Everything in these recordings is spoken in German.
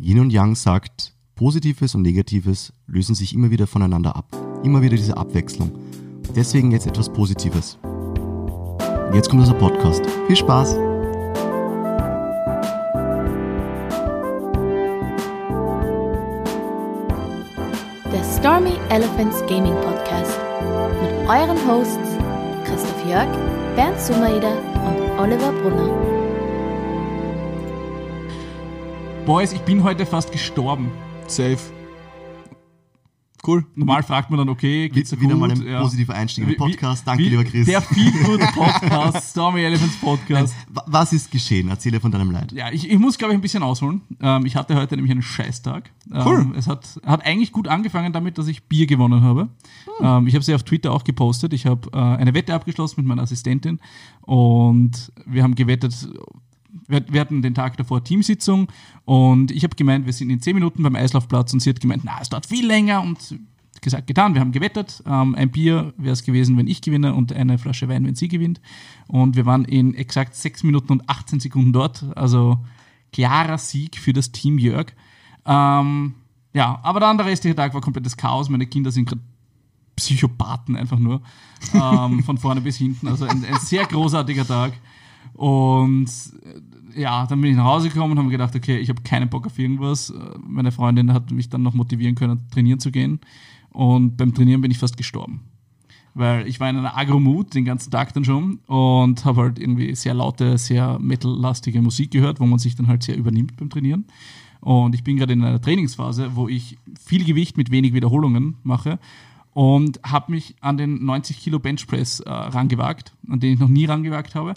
Yin und Yang sagt, Positives und Negatives lösen sich immer wieder voneinander ab. Immer wieder diese Abwechslung. Deswegen jetzt etwas Positives. Jetzt kommt unser Podcast. Viel Spaß! Der Stormy Elephants Gaming Podcast mit euren Hosts Christoph Jörg, Bernd Sumaida und Oliver Brunner. Boys, ich bin heute fast gestorben. Safe. Cool. Normal fragt man dann, okay, geht's dir Wieder gut? mal ein Ja. positiver Einstieg im Podcast. Danke, wie- lieber Chris. Der Feel Good Podcast, Stormy Elephants Podcast. Wa- Was ist geschehen? Erzähle von deinem Leid. Ja, ich, ich muss, glaube ich, ein bisschen ausholen. Ähm, ich hatte heute nämlich einen Scheißtag. Ähm, Cool. Es hat, hat eigentlich gut angefangen damit, dass ich Bier gewonnen habe. Ähm, ich habe sie auf Twitter auch gepostet. Ich habe äh, eine Wette abgeschlossen mit meiner Assistentin und wir haben gewettet, wir, wir hatten den Tag davor Teamsitzung und ich habe gemeint, wir sind in 10 Minuten beim Eislaufplatz und sie hat gemeint, na, es dauert viel länger und gesagt, getan, wir haben gewettet. Ähm, ein Bier wäre es gewesen, wenn ich gewinne und eine Flasche Wein, wenn sie gewinnt. Und wir waren in exakt 6 Minuten und 18 Sekunden dort. Also klarer Sieg für das Team Jörg. Ähm, ja, aber dann der restliche Tag war komplettes Chaos. Meine Kinder sind gerade Psychopathen einfach nur. Ähm, von vorne bis hinten. Also ein, ein sehr großartiger Tag. Und äh, ja, dann bin ich nach Hause gekommen und habe gedacht, okay, ich habe keinen Bock auf irgendwas. Äh, Meine Freundin hat mich dann noch motivieren können, trainieren zu gehen. Und beim Trainieren bin ich fast gestorben. Weil ich war in einer Agro-Mood den ganzen Tag dann schon und habe halt irgendwie sehr laute, sehr metal-lastige Musik gehört, wo man sich dann halt sehr übernimmt beim Trainieren. Und ich bin gerade in einer Trainingsphase, wo ich viel Gewicht mit wenig Wiederholungen mache und habe mich an den 90 Kilo Benchpress äh, rangewagt, an den ich noch nie rangewagt habe.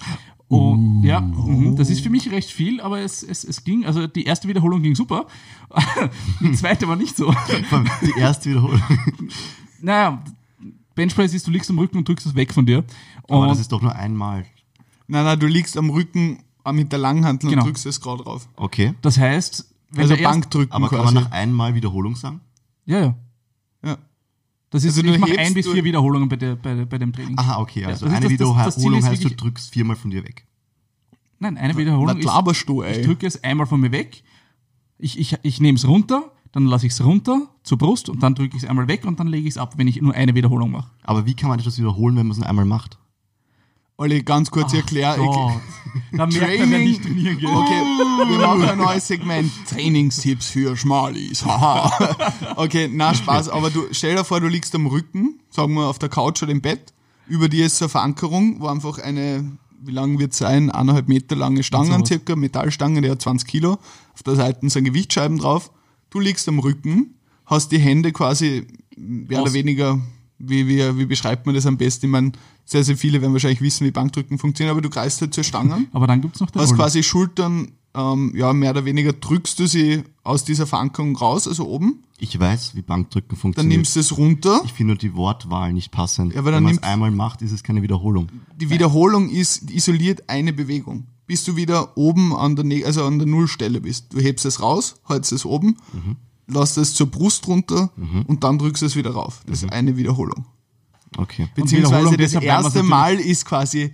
Und ja, mhm, das ist für mich recht viel, aber es, es, es ging, also die erste Wiederholung ging super, die zweite war nicht so. Die erste Wiederholung. Naja, Benchpress ist, du liegst am Rücken und drückst es weg von dir. Aber Und das ist doch nur einmal. Nein, nein, du liegst am Rücken äh, mit der Langhantel Genau. und drückst es gerade drauf. Okay. das heißt, wenn Also Bankdrücken Aber kann quasi. man nach einmal Wiederholung sagen? Ja, ja. ja. Das ist, Also ich mache ein bis vier Wiederholungen bei, der, bei, bei dem Training. Aha, okay. Ja, Also das ist eine das- das- Wiederholung das heißt, du drückst viermal von dir weg. Nein, eine Wiederholung ist, laberst du, ich ey? drücke es einmal von mir weg, ich, ich, ich nehme es runter, dann lasse ich es runter zur Brust und dann drücke ich es einmal weg und dann lege ich es ab, wenn ich nur eine Wiederholung mache. Aber wie kann man etwas wiederholen, wenn man es nur einmal macht? Olli, ganz kurz erklär. Gott. Da merkt man, wer Training. nicht trainieren geht. Okay, wir machen ein neues Segment. Trainingstipps für Schmalis. Haha. Okay, na Spaß, aber du stell dir vor, du liegst am Rücken, sagen wir auf der Couch oder im Bett. Über dir ist so eine Verankerung, wo einfach eine, wie lang wird sein, eineinhalb Meter lange Stangen circa, Metallstange, die hat 20 Kilo. Auf der Seite sind Gewichtsscheiben drauf. Du liegst am Rücken, hast die Hände quasi mehr Aus- oder weniger, wie, wie, wie beschreibt man das am besten? Ich meine, sehr, sehr viele werden wahrscheinlich wissen, wie Bankdrücken funktioniert, aber du greifst halt zur Stange Aber dann gibt's noch den hast quasi Schultern, ähm, ja, mehr oder weniger drückst du sie aus dieser Verankerung raus, also oben, Ich weiß, wie Bankdrücken dann funktioniert. nimmst du es runter. ich finde nur die Wortwahl nicht passend. Ja, aber dann Wenn man es einmal macht, ist es keine Wiederholung. Die Wiederholung ist isoliert eine Bewegung, bis du wieder oben an der, Ne- also an der Nullstelle bist. Du hebst es raus, hältst es oben, Mhm. Lässt es zur Brust runter und dann drückst du es wieder rauf. Das Mhm. ist eine Wiederholung. Okay. Beziehungsweise Wiederholung, das erste Mal ist quasi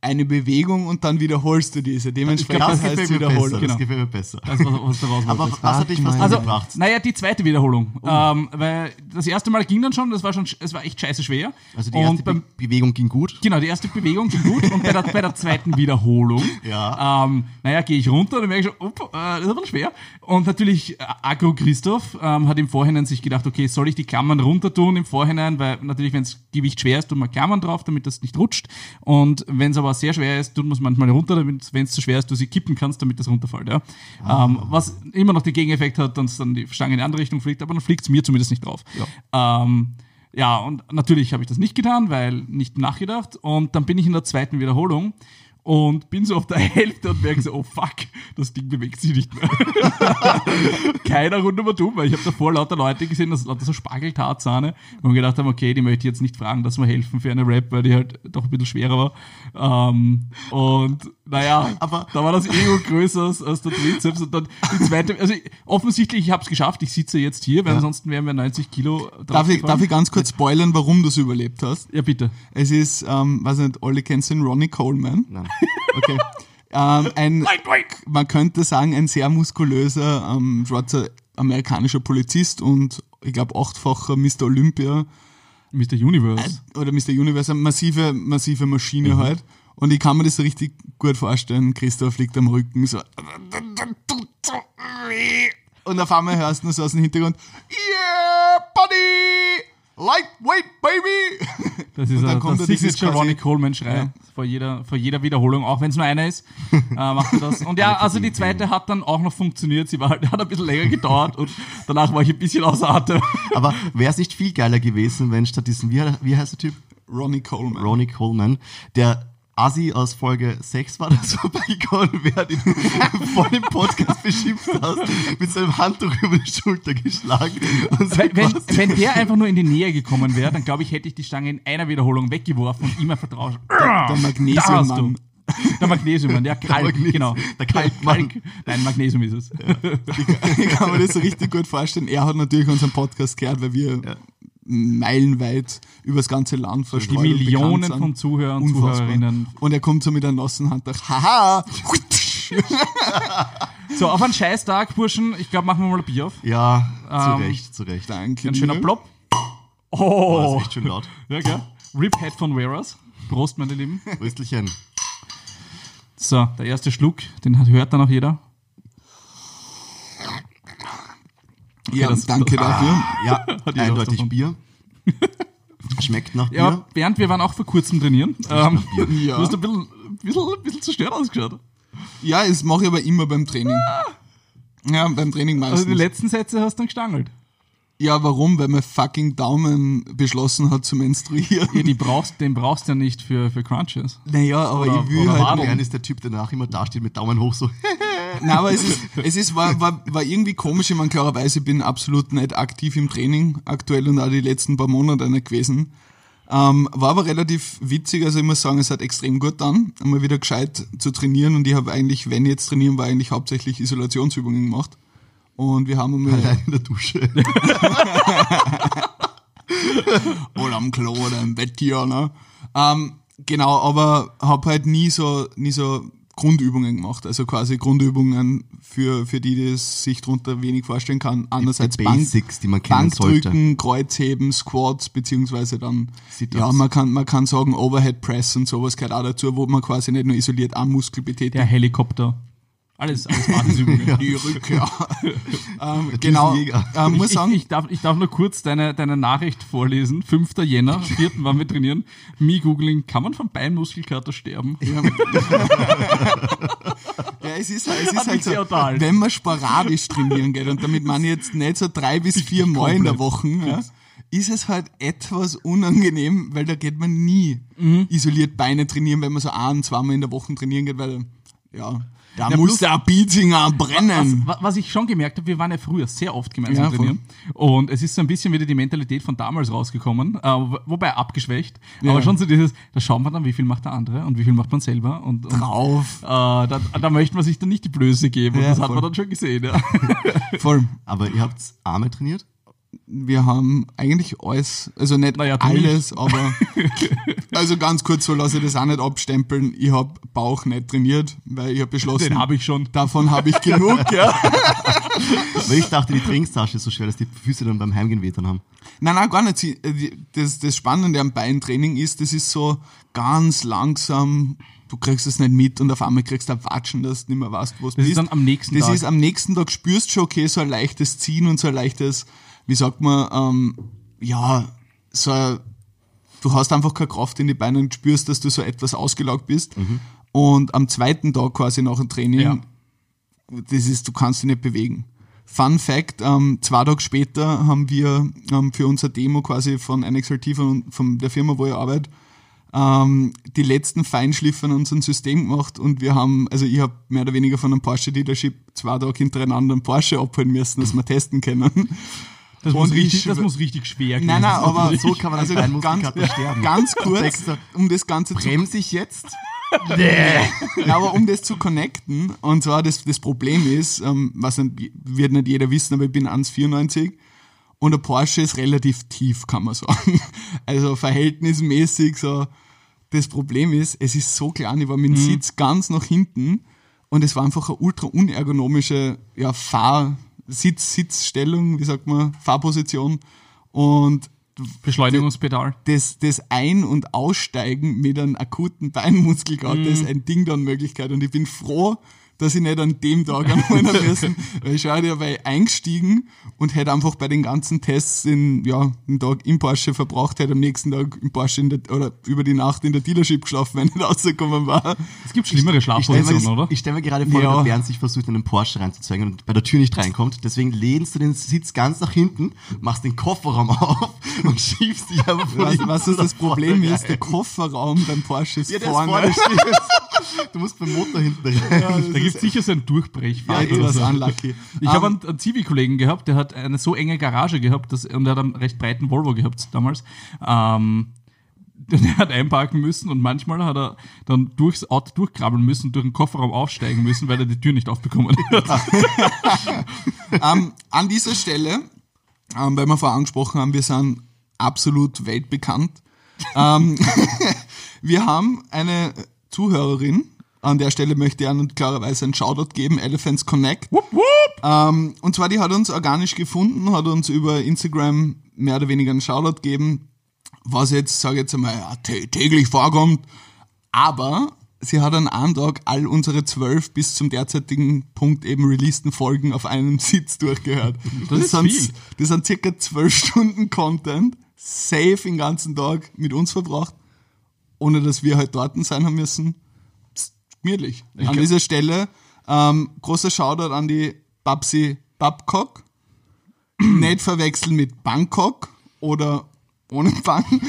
eine Bewegung und dann wiederholst du diese. Dementsprechend Das heißt es besser. Genau. Das gefällt mir besser. Das, was, was daraus Aber was hat dich fast Also, angebracht? naja, die zweite Wiederholung. Oh. Ähm, weil das erste Mal ging dann schon, das war schon, es war echt scheiße schwer. Also die erste und beim, Be Bewegung ging gut. Genau, die erste Bewegung ging gut und bei der, bei der zweiten Wiederholung, Ja. ähm, naja, gehe ich runter, dann merke ich schon, up, äh, das ist aber schwer. Und natürlich, äh, Agro Christoph ähm, hat im Vorhinein sich gedacht, okay, soll ich die Klammern runter tun im Vorhinein, weil natürlich, wenn es Gewicht schwer ist, tut man Klammern drauf, damit das nicht rutscht. Und wenn es aber sehr schwer ist, tut man es manchmal runter, wenn es zu schwer ist, du sie kippen kannst, damit das runterfällt. Ja? Ähm, was immer noch den Gegeneffekt hat, dass dann die Stange in die andere Richtung fliegt, aber dann fliegt es mir zumindest nicht drauf. Ähm, ja, und natürlich habe ich das nicht getan, weil nicht nachgedacht. Und dann bin ich in der zweiten Wiederholung und bin so auf der Hälfte und merke so, oh fuck, das Ding bewegt sich nicht mehr. Keiner rund um dumm, weil ich habe davor lauter Leute gesehen, das lauter so Spargeltarzahne und gedacht haben, okay, die möchte ich jetzt nicht fragen, dass wir helfen für eine Rap, weil die halt doch ein bisschen schwerer war. Ähm, und naja, Aber- da war das Ego größer als, als der Trizeps und dann die zweite, also ich, offensichtlich, ich habe es geschafft, ich sitze jetzt hier, weil ansonsten wären wir 90 Kilo Darf ich, darf ich ganz kurz spoilern, warum du es überlebt hast? Ja, bitte. Es ist, ähm, weiß nicht, Olli kennst du den Ronnie Coleman? Nein. Okay. Ähm, ein, man könnte sagen, ein sehr muskulöser, ähm, schwarzer amerikanischer Polizist und ich glaube achtfacher Mr. Olympia Mr. Universe. oder Mr. Universe, eine massive, massive Maschine halt. Und ich kann mir das richtig gut vorstellen. Christoph liegt am Rücken so. Und auf einmal hörst du nur so aus dem Hintergrund, yeah, buddy! Lightweight, baby! Das ist ein, kommt da dieses Signature Ronnie Coleman-Schrei. Ja. Vor, jeder, vor jeder Wiederholung, auch wenn es nur einer ist, äh, macht er das. Und ja, also die zweite hat dann auch noch funktioniert. Sie war halt, hat ein bisschen länger gedauert und danach war ich ein bisschen außer Atem. Aber wäre es nicht viel geiler gewesen, wenn statt diesem, wie, wie heißt der Typ? Ronnie Coleman. Ronnie Coleman, der Assi aus Folge 6 war das vorbeigekommen, wer den vor dem Podcast beschimpft hast, mit seinem Handtuch über die Schulter geschlagen. Und Wenn, wenn, was- wenn der einfach nur in die Nähe gekommen wäre, dann glaube ich, hätte ich die Stange in einer Wiederholung weggeworfen und ihm einfach drauf. der Da hast du. Magnesiummann. Der Magnesiummann, der Kalk, Magnesium- genau. der Kalkmann. Kalk. Nein, Magnesium ist es. Ich kann mir das so richtig gut vorstellen. Er hat natürlich unseren Podcast gehört, weil wir meilenweit übers ganze Land Die verstreut und Millionen von Zuhörern und. Zuhörerinnen. Und er kommt so mit einem nassen Handtuch. Haha! So, auf einen Scheißtag, Burschen, ich glaube, machen wir mal ein Bier auf. Ja, zu Ähm, Recht, zu Recht. Danke. Ein schöner. Plop. Oh, Oh, das ist echt schön laut. ja, gell? Rip Head von Wearers. Prost, meine Lieben. Röstelchen. So, der erste Schluck, den hört dann auch jeder. Ja, das- danke dafür. Ja, Hat jeder was eindeutig. Bier. Schmeckt nach Bier. Ja, Bernd, wir waren auch vor kurzem trainieren. Ähm, Ja. Du hast ein bisschen, bisschen, bisschen zerstört ausgeschaut. Ja, das mache ich aber immer beim Training. Ja, beim Training Also die meistens. letzten Sätze hast du dann gestangelt. ja, warum? Weil mein fucking Daumen beschlossen hat zu menstruieren. Ja, die brauchst, den brauchst du ja nicht für, für Crunches. Naja, aber Oder- ich will halt. Bernd ist der Typ, der danach immer dasteht mit Daumen hoch so. Nein, aber es ist, es ist war, war, war irgendwie komisch. Ich meine, klarerweise bin absolut nicht aktiv im Training aktuell und auch die letzten paar Monate nicht gewesen. Ähm, war aber relativ witzig, also ich muss sagen, es hat extrem gut dann, einmal wieder gescheit zu trainieren und ich habe eigentlich, wenn jetzt trainieren war, eigentlich hauptsächlich Isolationsübungen gemacht. Und wir haben einmal, Allein in der Dusche. oder am Klo oder im Bett hier, ne? Ähm, genau, aber habe halt nie so, nie so Grundübungen gemacht, also quasi Grundübungen für, für die, die es sich darunter wenig vorstellen kann. Andererseits die Bank, Basics, die man kennen sollte. Bankdrücken, Kreuzheben, Squats, beziehungsweise dann, ja, man kann, man kann sagen Overhead Press und sowas gehört auch dazu, wo man quasi nicht nur isoliert einen Muskel betätigt. Der Helikopter. Alles, alles Basisübungen. Die Rückkehr. ähm, genau. Ähm, muss Ich, sagen, ich, ich, darf, ich darf nur kurz deine, deine Nachricht vorlesen. 5. Jänner, 4. waren wir trainieren. Me googling, kann man von Beinmuskelkater sterben? Ja, es ist, es ist halt so, unterhalten. wenn man sporadisch trainieren geht und damit man jetzt nicht so drei bis vier Mal in der. Woche, ja, ist es halt etwas unangenehm, weil da geht man nie Mhm. isoliert Beine trainieren, wenn man so ein, zweimal in der Woche trainieren geht, weil, ja, da Ja, muss der Beatsinger brennen. Was, was ich schon gemerkt habe, wir waren ja früher sehr oft gemeinsam Ja, voll. trainieren. Und es ist so ein bisschen wieder die Mentalität von damals rausgekommen, äh, wo- wobei abgeschwächt. Ja. Aber schon so dieses, da schaut man dann, wie viel macht der andere und wie viel macht man selber. Und, und Drauf. Äh, da, da möchte man sich dann nicht die Blöße geben. Und das hat voll. man dann schon gesehen. Ja. Voll. Aber ihr habt Arme trainiert? Wir haben eigentlich alles, also nicht Naja, alles, aber also ganz kurz, so lasse ich das auch nicht abstempeln. Ich habe Bauch nicht trainiert, weil ich habe beschlossen, Den habe ich schon. davon habe ich genug, ja. Weil ich dachte, die Trainingstasche ist so schwer, dass die Füße dann beim Heimgehen weh dann haben. Nein, nein, gar nicht. Das, das Spannende am Beintraining ist, das ist so ganz langsam, du kriegst es nicht mit und auf einmal kriegst du ein Watschen, dass du nicht mehr weißt, wo du Das ist bist. dann am nächsten das Tag. ist am nächsten Tag spürst du schon, okay, so ein leichtes Ziehen und so ein leichtes, wie sagt man, ähm, ja, so ein, du hast einfach keine Kraft in die Beine und spürst, dass du so etwas ausgelaugt bist. Und am zweiten Tag quasi nach dem Training, Ja. das ist, du kannst dich nicht bewegen. Fun Fact, ähm, zwei Tage später haben wir ähm, für unser Demo quasi von NXLT, von, von der Firma, wo ich arbeite, ähm, die letzten Feinschliffe an unserem System gemacht und wir haben, also ich habe mehr oder weniger von einem Porsche Dealership zwei Tage hintereinander einen Porsche abholen müssen, dass wir testen können. Das, muss richtig, das muss richtig schwer Nein, nein, aber So kann man als also Beinmuskelkater ganz, sterben. ganz kurz, um das Ganze zu Bremse ich jetzt? ja, aber um das zu connecten, und zwar das, das Problem ist, ähm, was nicht, wird nicht jeder wissen, aber ich bin 1,94 und der Porsche ist relativ tief, kann man sagen. Also verhältnismäßig so das Problem ist, es ist so klein, ich war Mhm. mit dem Sitz ganz nach hinten und es war einfach eine ultra unergonomische ja, Fahr Sitz, Sitzstellung, wie sagt man, Fahrposition und Beschleunigungspedal. das, das Ein- und Aussteigen mit einem akuten Beinmuskelkater ist ein Ding dann Möglichkeit. Und ich bin froh, dass ich nicht an dem Tag anholen müssen, weil ich schaue dabei eingestiegen und hätte einfach bei den ganzen Tests in, ja, einen Tag im Porsche verbracht, hätte am nächsten Tag im Porsche in der, oder über die Nacht in der Dealership geschlafen, wenn ich rausgekommen war. Es gibt schlimmere Ich stelle Schlafpositionen, oder? ich stell mir gerade vor, Ja. wie der Bernd sich versucht, in einen Porsche reinzuzwängen und bei der Tür nicht reinkommt. Deswegen lehnst du den Sitz ganz nach hinten, machst den Kofferraum auf und schiebst dich einfach Was, was ist das vorne Problem ist, rein. der Kofferraum beim Porsche ist Ja, der ist vorne. vorne. Du musst beim Motor hinten rein. Da gibt sicher so einen Durchbrechfall. Ja, unlucky. Ich Ähm, habe einen, einen Zivi-Kollegen gehabt, der hat eine so enge Garage gehabt dass, und er hat einen recht breiten Volvo gehabt damals. Ähm, der hat einparken müssen und manchmal hat er dann durchs Auto durchkrabbeln müssen, durch den Kofferraum aufsteigen müssen, weil er die Tür nicht aufbekommen hat. ähm, an dieser Stelle, ähm, weil wir vorher angesprochen haben, wir sind absolut weltbekannt. ähm, wir haben eine Zuhörerin, an der Stelle möchte ich an und klarerweise einen Shoutout geben, Elephants Connect. Ähm, und zwar, die hat uns organisch gefunden, hat uns über Instagram mehr oder weniger einen Shoutout gegeben, was jetzt, sage ich jetzt einmal, ja, tä- täglich vorkommt. Aber sie hat an einem Tag all unsere zwölf bis zum derzeitigen Punkt eben releaseden Folgen auf einem Sitz durchgehört. Das ist sind, viel. das sind circa zwölf Stunden Content, safe den ganzen Tag mit uns verbracht, ohne dass wir halt dort sein haben müssen. Gemütlich. An glaub- dieser Stelle ähm, großer Shoutout an die Babsi Babcock. Nicht verwechseln mit Bangkok oder ohne Bang.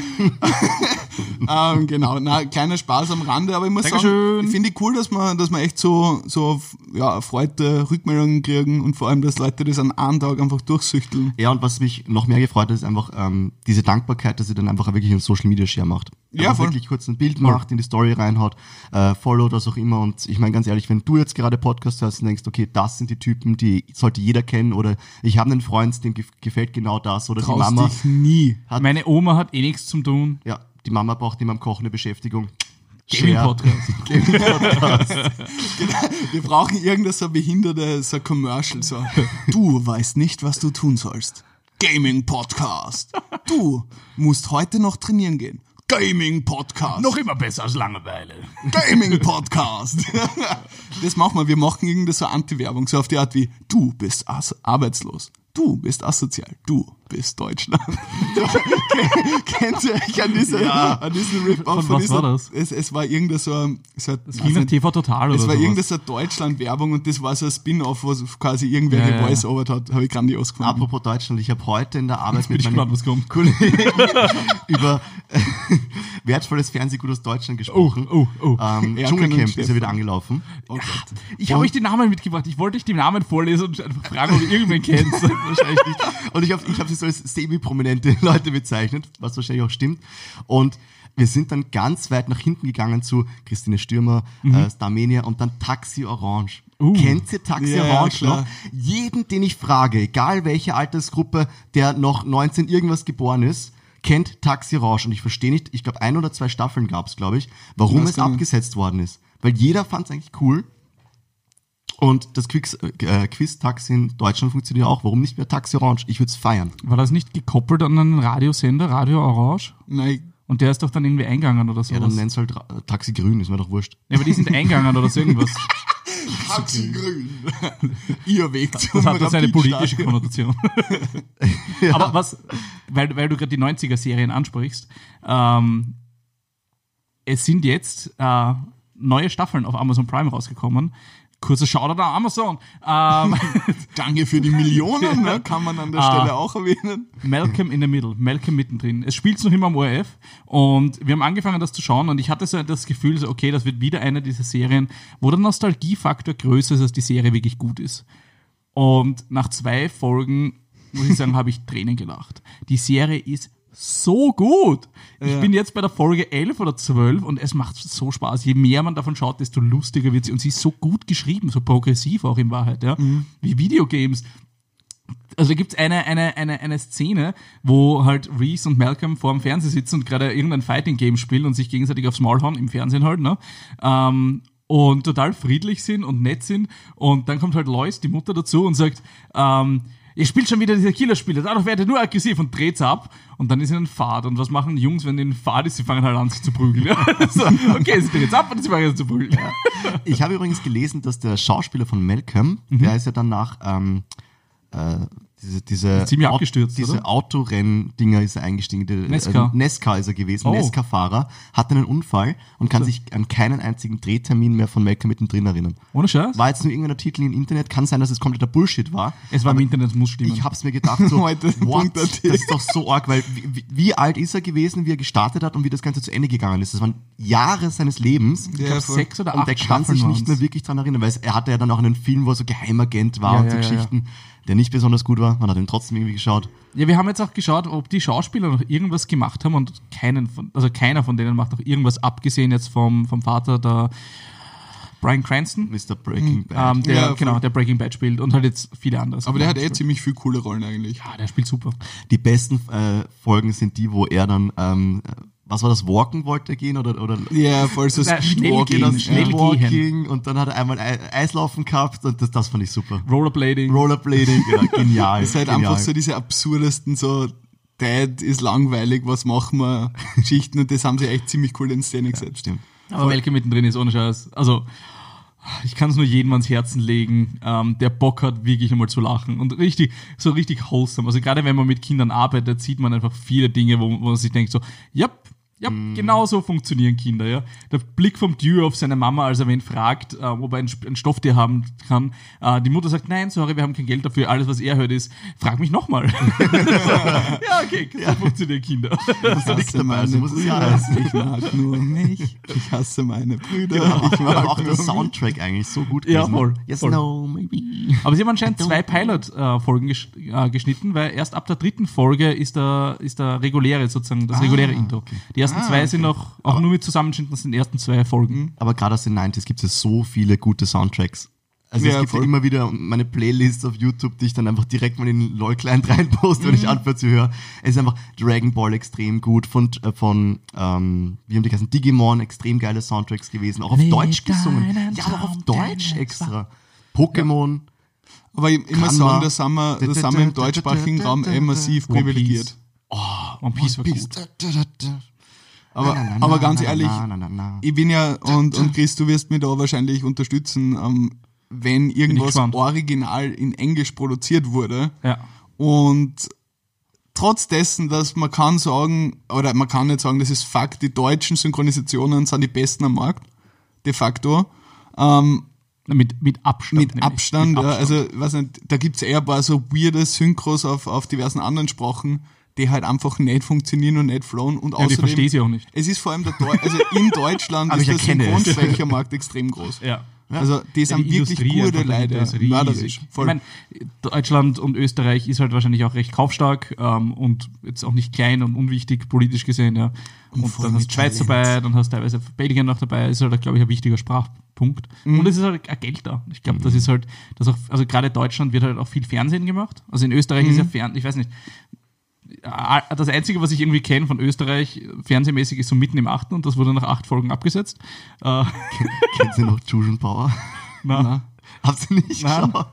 ähm, genau, na, kleiner Spaß am Rande, aber ich muss sagen, Dankeschön. ich finde cool, dass man, dass man echt so, so, ja, erfreute Rückmeldungen kriegen und vor allem, dass Leute das an einem Tag einfach durchsüchteln. Ja, und was mich noch mehr gefreut hat, ist einfach ähm, diese Dankbarkeit, dass sie dann einfach wirklich einen Social Media Share macht. Ja, voll. wirklich kurz ein Bild macht, in die Story reinhaut, äh, followt, was auch immer. Und ich meine ganz ehrlich, wenn du jetzt gerade Podcast hörst und denkst, okay, das sind die Typen, die sollte jeder kennen, oder ich habe einen Freund, dem gef gefällt genau das, oder die Traust Mama, dich nie. hat, Meine Oma hat eh nichts zum tun. ja, die Mama braucht immer am Kochen eine Beschäftigung. Gaming-Podcast. Wir brauchen irgendein so behinderte, so Commercial, so. Du weißt nicht, was du tun sollst. Gaming Podcast. Du musst heute noch trainieren gehen. Gaming Podcast. Noch immer besser als Langeweile. Gaming Podcast. das machen wir. Wir machen irgendeine so Anti-Werbung, so auf die Art wie, du bist arbeitslos. Du bist asozial. Du bist Deutschland. Kennt ihr euch an diese, an diesen Rip-Off Von was dieser, war das? Es, es war irgendein so, ein- so ein- Das ging nicht, TV Total oder es war irgendeine so Deutschland-Werbung und das war so ein Spin-off, was quasi irgendwer Ja, ja. gevoice-overt hat. Habe ich grandios gefunden. Apropos Deutschland, ich habe heute in der Arbeit gespannt, was kommt. Kollegen über wertvolles Fernsehgut aus Deutschland gesprochen. Oh, oh, oh. Ähm, Dschungelcamp ist ja wieder angelaufen. Oh Gott. Ich habe euch die Namen mitgebracht. Ich wollte euch die Namen vorlesen und einfach fragen, ob ihr irgendwen kennt. wahrscheinlich nicht. Und ich habe ich hab so als semi-prominente Leute bezeichnet, was wahrscheinlich auch stimmt. Und wir sind dann ganz weit nach hinten gegangen zu Christine Stürmer, äh, Starmania und dann Taxi Orange. Uh. Kennt ihr Taxi Ja, ja, Orange klar. noch? Jeden, den ich frage, egal welche Altersgruppe, der noch 19 irgendwas geboren ist, kennt Taxi Orange. Und ich verstehe nicht, ich glaube ein oder zwei Staffeln gab es, glaube ich, warum es abgesetzt worden ist. Weil jeder fand es eigentlich cool. Und das Quiz, äh, Quiz-Taxi in Deutschland funktioniert auch. Warum nicht mehr Taxi Orange? Ich würde es feiern. War das nicht gekoppelt an einen Radiosender, Radio Orange? Nein, Und der ist doch dann irgendwie eingegangen oder sowas. Ja, dann nenn's halt Ra- äh, Taxi Grün, ist mir doch wurscht. ja, aber die sind eingegangen oder so irgendwas. Taxi grün. Ihr Weg zum Das hat das eine politische. Konnotation. Aber was, weil, weil du gerade die 90er-Serien ansprichst, ähm, es sind jetzt äh, neue Staffeln auf Amazon Prime rausgekommen. Kurzer Shoutout an Amazon. Ähm, Danke für die Millionen, ne? kann man an der Ah. Stelle auch erwähnen. Malcolm in the Middle, Malcolm mittendrin. Es spielt noch immer am ORF und wir haben angefangen, das zu schauen und ich hatte so das Gefühl, so, okay, das wird wieder eine dieser Serien, wo der Nostalgiefaktor größer ist, als die Serie wirklich gut ist. Und nach zwei Folgen, muss ich sagen, habe ich Tränen gelacht. Die Serie ist so gut. Ich Ja. bin jetzt bei der Folge 11 oder 12 und es macht so Spaß. Je mehr man davon schaut, desto lustiger wird sie. Und sie ist so gut geschrieben, so progressiv auch in Wahrheit, ja. Wie Videogames Also gibt es eine, eine, eine, eine Szene, wo halt Reese und Malcolm vor dem Fernseher sitzen und gerade irgendein Fighting-Game spielen und sich gegenseitig aufs Maul hauen, im Fernsehen halt, ne? Ähm, und total friedlich sind und nett sind. Und dann kommt halt Lois, die Mutter, dazu und sagt, ähm, ihr spielt schon wieder diese Killerspiele, dadurch werdet ihr nur aggressiv und dreht's ab. Und dann ist ihnen Fahrt. Und was machen Jungs, wenn ihnen Fahrt ist? Sie fangen halt an, sich zu prügeln. Ja? so, okay, sie dreht's ab und sie fangen an zu prügeln. Ich habe übrigens gelesen, dass der Schauspieler von Malcolm, Mhm. der ist ja dann nach ähm, äh, diese, diese, Ziemlich abgestürzt, diese? Autorenn-Dinger ist er eingestiegen. Der, Nesca. Äh, Nesca ist er gewesen, Oh. Nesca-Fahrer, hatte einen Unfall und kann sich an keinen einzigen Drehtermin mehr von Malcolm mittendrin erinnern. Ohne Scheiß? War jetzt nur irgendein Artikel im Internet, kann sein, dass es kompletter Bullshit war. es war im Internet, es muss stimmen. Ich hab's mir gedacht, so, Heute, what? Das ist doch so arg, weil wie, wie- alt ist er gewesen, wie er gestartet hat und wie das Ganze zu Ende gegangen ist? Das waren Jahre seines Lebens. ich glaube, voll. sechs oder Und acht der kann sich nicht mehr wirklich dran erinnern, weil es, er hatte ja dann auch einen Film, wo er so Geheimagent war Ja, und so ja, ja, Geschichten, der nicht besonders gut war. Man hat ihn trotzdem irgendwie geschaut. Ja, wir haben jetzt auch geschaut, ob die Schauspieler noch irgendwas gemacht haben und keinen von, also keiner von denen macht noch irgendwas, abgesehen jetzt vom, vom Vater, der Brian Cranston, Mr. Breaking Bad. ähm, der, Ja, genau, der Breaking Bad spielt und halt jetzt viele andere. Aber der hat eh ziemlich viel coole Rollen eigentlich. Ja, der spielt super. Die besten äh, Folgen sind die, wo er dann, ähm, was war das, Walken wollte er gehen oder, oder Ja, voll so Na, schnell gehen, genau, schnell ja. gehen. Und dann hat er einmal Ei- Eislaufen gehabt und das, das fand ich super. Rollerblading. Rollerblading, ja, genial. Das ist halt genial. einfach so diese absurdesten, so Dad ist langweilig, was machen wir? Geschichten und das haben sie echt ziemlich cool in Szene gesetzt. Stimmt. Aber Melke mittendrin ist ohne Scheiß. Also, ich kann es nur jedem ans Herzen legen, ähm, der Bock hat, wirklich einmal zu lachen. Und richtig, so richtig wholesome. Also gerade wenn man mit Kindern arbeitet, sieht man einfach viele Dinge, wo, wo man sich denkt so, ja, ja, genau so funktionieren Kinder, ja. Der Blick vom Dewey auf seine Mama, als er wen fragt, äh, ob er ein, ein Stofftier haben kann. Äh, die Mutter sagt, nein, sorry, wir haben kein Geld dafür. Alles, was er hört, ist, frag mich nochmal. ja, okay, so funktionieren Kinder. Das ist nichts dabei, also ja Brüder, ich mag nur mich. Ich hasse meine Brüder. Genau. Ich mag Aber auch der. Soundtrack eigentlich so gut Ja, gewesen. voll, Yes, voll. no, maybe. Aber sie haben anscheinend zwei Pilot-Folgen gesch äh, geschnitten, weil erst ab der dritten Folge ist der, ist der reguläre, sozusagen, das reguläre Intro. Die ersten zwei sind noch, auch nur mit Zusammenschnitten aus den ersten zwei Folgen. Aber gerade aus den 90s gibt es so viele gute Soundtracks. Also Ja, es gibt ja voll. immer wieder meine Playlist auf YouTube, die ich dann einfach direkt mal in den LOL Client reinposte, wenn ich anfange zu hören. Es ist einfach Dragon Ball extrem gut, von, äh, von ähm, wie haben die geheißen, Digimon, extrem geile Soundtracks gewesen, auch auf Mit Deutsch gesungen. Ja, aber auch auf Deutsch extra. Pokémon. Aber ich immer Kann sagen, da sind wir, da sind wir im deutschsprachigen Raum eh massiv privilegiert. One Piece war Peace. gut. Aber, Na, na, na, aber ganz ehrlich, ich bin ja, und, und Chris, du wirst mir da wahrscheinlich unterstützen, ähm, wenn irgendwas original in Englisch produziert wurde Ja. und trotz dessen, dass man kann sagen, oder man kann nicht sagen, das ist Fakt, die deutschen Synchronisationen sind die besten am Markt, de facto. Ähm, Mit, mit Abstand. mit. Abstand, Mit ja, also weiß nicht, da gibt's eher ein paar so weirde Synchros auf, auf diversen anderen Sprachen, die halt einfach nicht funktionieren und nicht flowen und Ja, die außerdem, verstehe sie auch nicht. es ist vor allem der Deu also in Deutschland ist ich der. Synchronsprechermarkt extrem groß. Ja. Also die sind die wirklich gute Leute, mörderisch. Ich meine, Deutschland und Österreich ist halt wahrscheinlich auch recht kaufstark ähm, und jetzt auch nicht klein und unwichtig politisch gesehen, ja. Und, voll dann hast du Schweiz dabei, dann hast du teilweise Belgien noch dabei, ist halt, glaube ich, ein wichtiger Sprachpunkt. Mhm. Und es ist halt auch Geld da. Ich glaube, das ist halt, das auch, also gerade Deutschland wird halt auch viel Fernsehen gemacht. Also in Österreich ist ja Mhm. Fern, ich weiß nicht, das Einzige, was ich irgendwie kenne von Österreich, fernsehmäßig, ist so mitten im Achten und das wurde nach acht Folgen abgesetzt. Äh, Kennt ihr noch Fusion Power? na. Habt ihr nicht Nein. geschaut?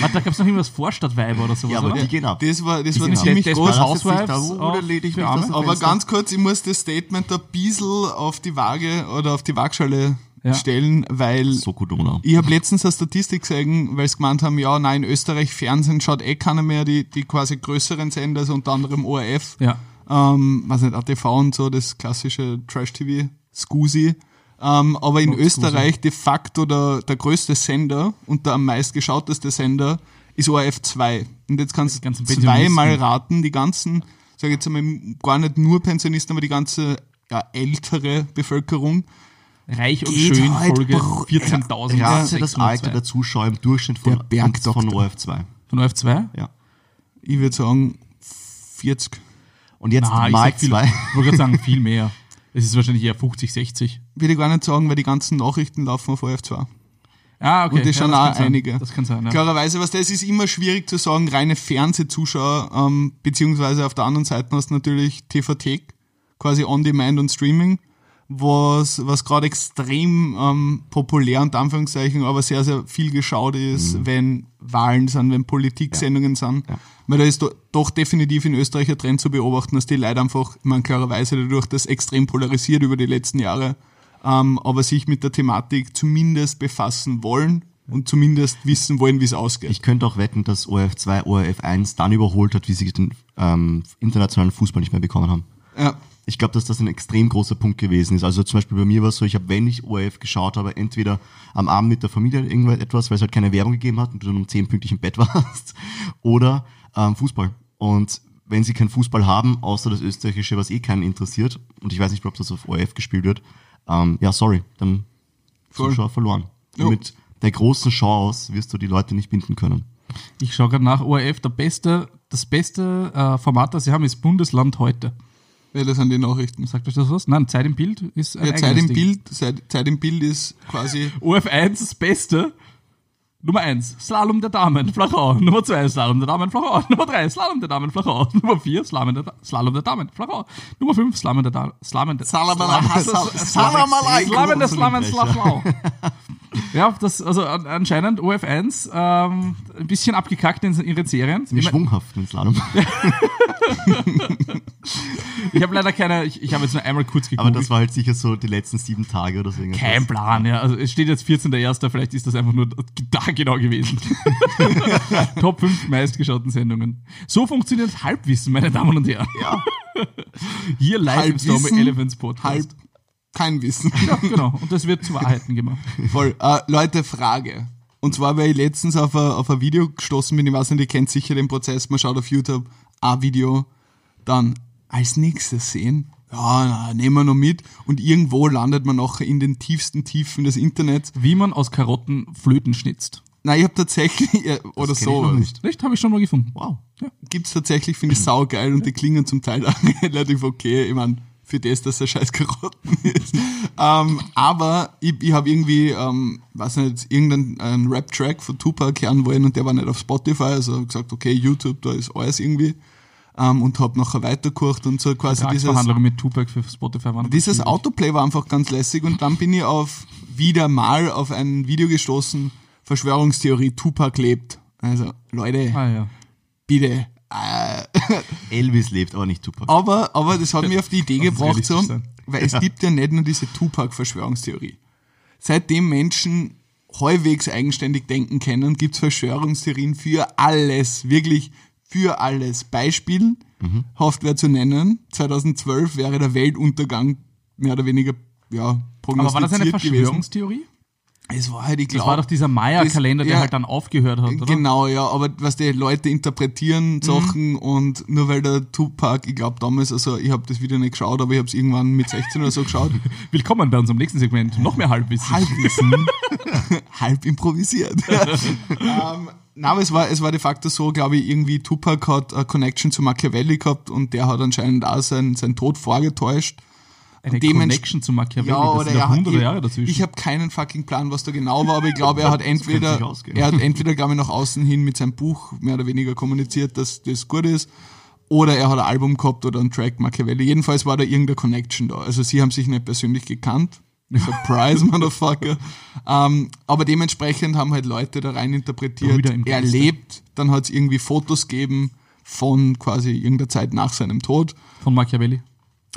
Warte, da gab es noch irgendwas Vorstadtweiber oder sowas, Ja, aber oder? die gehen ab. Das war, das war ziemlich Desperate groß. Housewives Da wurde auch lediglich für das Arme. aus dem Aber ganz kurz, ich muss das Statement ein bisschen auf die Waage oder auf die Waagschale Ja. stellen, weil So gut, Donau. Ich habe letztens eine Statistik gesehen, weil sie gemeint haben, ja, nein, in Österreich Fernsehen schaut eh keiner mehr, die, die quasi größeren Sender, also unter anderem ORF, Ja. ähm, weiß nicht, ATV und so, das klassische Trash-TV, Scusi. Ähm, aber in Oh, Österreich de facto der, der größte Sender und der am meistgeschauteste Sender ist ORF 2. Und jetzt kannst du zweimal raten, die ganzen, sag ich jetzt einmal, gar nicht nur Pensionisten, aber die ganze ja, ältere Bevölkerung, Reich und Geht schön, halt Folge br- 14.000. Rate das Alter der Zuschauer im Durchschnitt von, Der von OF2. Von OF2? Ja. ich würde sagen 40. Und jetzt Na, ich mal sag viel, zwei. ich wollte gerade sagen, viel mehr. Es ist wahrscheinlich eher 50, 60. Will ich gar nicht sagen, weil die ganzen Nachrichten laufen auf ORF 2. Ah, okay. Und das Ja, schon das auch kann sein. einige. Das kann sein, ja. Klarerweise, was das ist immer schwierig zu sagen, reine Fernsehzuschauer, ähm, beziehungsweise auf der anderen Seite hast du natürlich TV-Thek, quasi On-Demand und Streaming, was, was gerade extrem ähm, populär und Anführungszeichen, aber sehr, sehr viel geschaut ist, wenn Wahlen sind, wenn Politiksendungen sind. Weil da ist do, doch definitiv in Österreich ein Trend zu beobachten, dass die Leute einfach, meine, klarerweise dadurch, das extrem polarisiert über die letzten Jahre, ähm, aber sich mit der Thematik zumindest befassen wollen und zumindest wissen wollen, wie es ausgeht. Ich könnte auch wetten, dass ORF 2 ORF 1 dann überholt hat, wie sie den ähm, internationalen Fußball nicht mehr bekommen haben. ja. Ich glaube, dass das ein extrem großer Punkt gewesen ist. Also zum Beispiel bei mir war es so, ich habe, wenn ich ORF geschaut habe, entweder am Abend mit der Familie irgendetwas, weil es halt keine Werbung gegeben hat und du dann um 10 pünktlich im Bett warst, oder ähm, Fußball. Und wenn sie keinen Fußball haben, außer das österreichische, was eh keinen interessiert, und ich weiß nicht, ob das auf ORF gespielt wird, ähm, ja, sorry, dann Voll. Zuschauer verloren. Jo. Mit der großen Chance wirst du die Leute nicht binden können. Ich schaue gerade nach, ORF, der beste, das beste äh, Format, das sie haben, ist Bundesland heute. Ja, das sind die Nachrichten. Sagt euch das was? Nein, Zeit im Bild ist ein Ja, Zeit im Ding. Bild, Zeit, Zeit im Bild ist quasi ORF 1 das Beste. Nummer 1, Slalom der Damen, Flachau. Nummer 2, Slalom der Damen, Flachau. Nummer 3, Slalom der Damen, Flachau. Nummer 4, Slalom der, Slalom der Damen, Flachau. Nummer 5, Slalom der Damen, Slalom der Salamala- Slalom- Salamala- Slalom der Slalom Zungenbrecher. Flachau. Ja, das, also an- anscheinend OF 1 ähm, ein bisschen abgekackt in ihren Serien. Mein, schwunghaft im Slalom. ich habe leider keine, ich, ich habe jetzt nur einmal kurz Aber geguckt. das war halt sicher so die letzten sieben Tage oder so. irgendwas. Kein Plan, ja. Also es steht jetzt 14.01., vielleicht ist das einfach nur da genau gewesen. Top 5 meistgeschauten Sendungen. So funktioniert Halbwissen, meine Damen und Herren. Ja. Hier live im Stormy Halbwissen, Elephants Podcast. halb kein Wissen. Ja, genau. Und das wird zu Wahrheiten gemacht. Voll. Äh, Leute, Frage. Und zwar, weil ich letztens auf ein, auf ein Video gestoßen bin, ich weiß nicht, ihr kennt sicher den Prozess, man schaut auf YouTube ein Video, dann als nächstes sehen, ja, na, nehmen wir noch mit und irgendwo landet man nachher in den tiefsten Tiefen des Internets. Wie man aus Karotten Flöten schnitzt. Nein, ich habe tatsächlich, äh, oder so, noch nicht. Nicht? Habe ich schon mal gefunden. Wow. gibt's tatsächlich, finde ich saugeil und die klingen zum Teil auch relativ okay. Ich mein, für das, dass er scheiß Karotten ist. ähm, aber ich, ich habe irgendwie, ähm, weiß nicht, irgendeinen einen Rap-Track von Tupac hören wollen und der war nicht auf Spotify, also hab gesagt, okay, YouTube, da ist alles irgendwie. Ähm, und habe nachher weitergekocht und so quasi dieses, mit Tupac für Spotify waren. dieses Autoplay war einfach ganz lässig und dann bin ich auf wieder mal auf ein Video gestoßen, Verschwörungstheorie, Tupac lebt. Also, Leute, Ah ja. bitte. Äh, Elvis lebt, aber nicht Tupac. aber, aber das hat mich auf die Idee gebracht, so, weil es gibt ja nicht nur diese Tupac-Verschwörungstheorie. Seitdem Menschen halbwegs eigenständig denken können, gibt es Verschwörungstheorien für alles, wirklich für alles. Beispiel, Mhm. haft wäre zu nennen, 2012 wäre der Weltuntergang mehr oder weniger ja, prognostiziert Aber war das eine gewesen. Es war halt, ich Das glaube... war doch dieser Maya-Kalender, der ja, halt dann aufgehört hat, oder? Genau, ja, aber was die Leute interpretieren Sachen und nur weil der Tupac, ich glaube damals, also ich habe das Video nicht geschaut, aber ich habe es irgendwann mit 16 oder so geschaut, Willkommen bei unserem nächsten Segment. Noch mehr Halbwissen. Halbwissen, halb improvisiert. ähm, na, aber es war, es war de facto so, glaube ich, irgendwie Tupac hat eine Connection zu Machiavelli gehabt und der hat anscheinend auch seinen, seinen Tod vorgetäuscht. Eine Connection zu Machiavelli. Ja, das oder sind er hat, hunderte ich, Jahre dazwischen. ich habe keinen fucking Plan, was da genau war, aber ich glaube, er hat entweder, er hat entweder, glaube ich, nach außen hin mit seinem Buch mehr oder weniger kommuniziert, dass das gut ist, oder er hat ein Album gehabt oder einen Track Machiavelli. Jedenfalls war da irgendeine Connection da. Also sie haben sich nicht persönlich gekannt. Surprise, Motherfucker. Ähm, aber dementsprechend haben halt Leute da rein interpretiert, er lebt, dann hat es irgendwie Fotos gegeben von quasi irgendeiner Zeit nach seinem Tod. Von Machiavelli.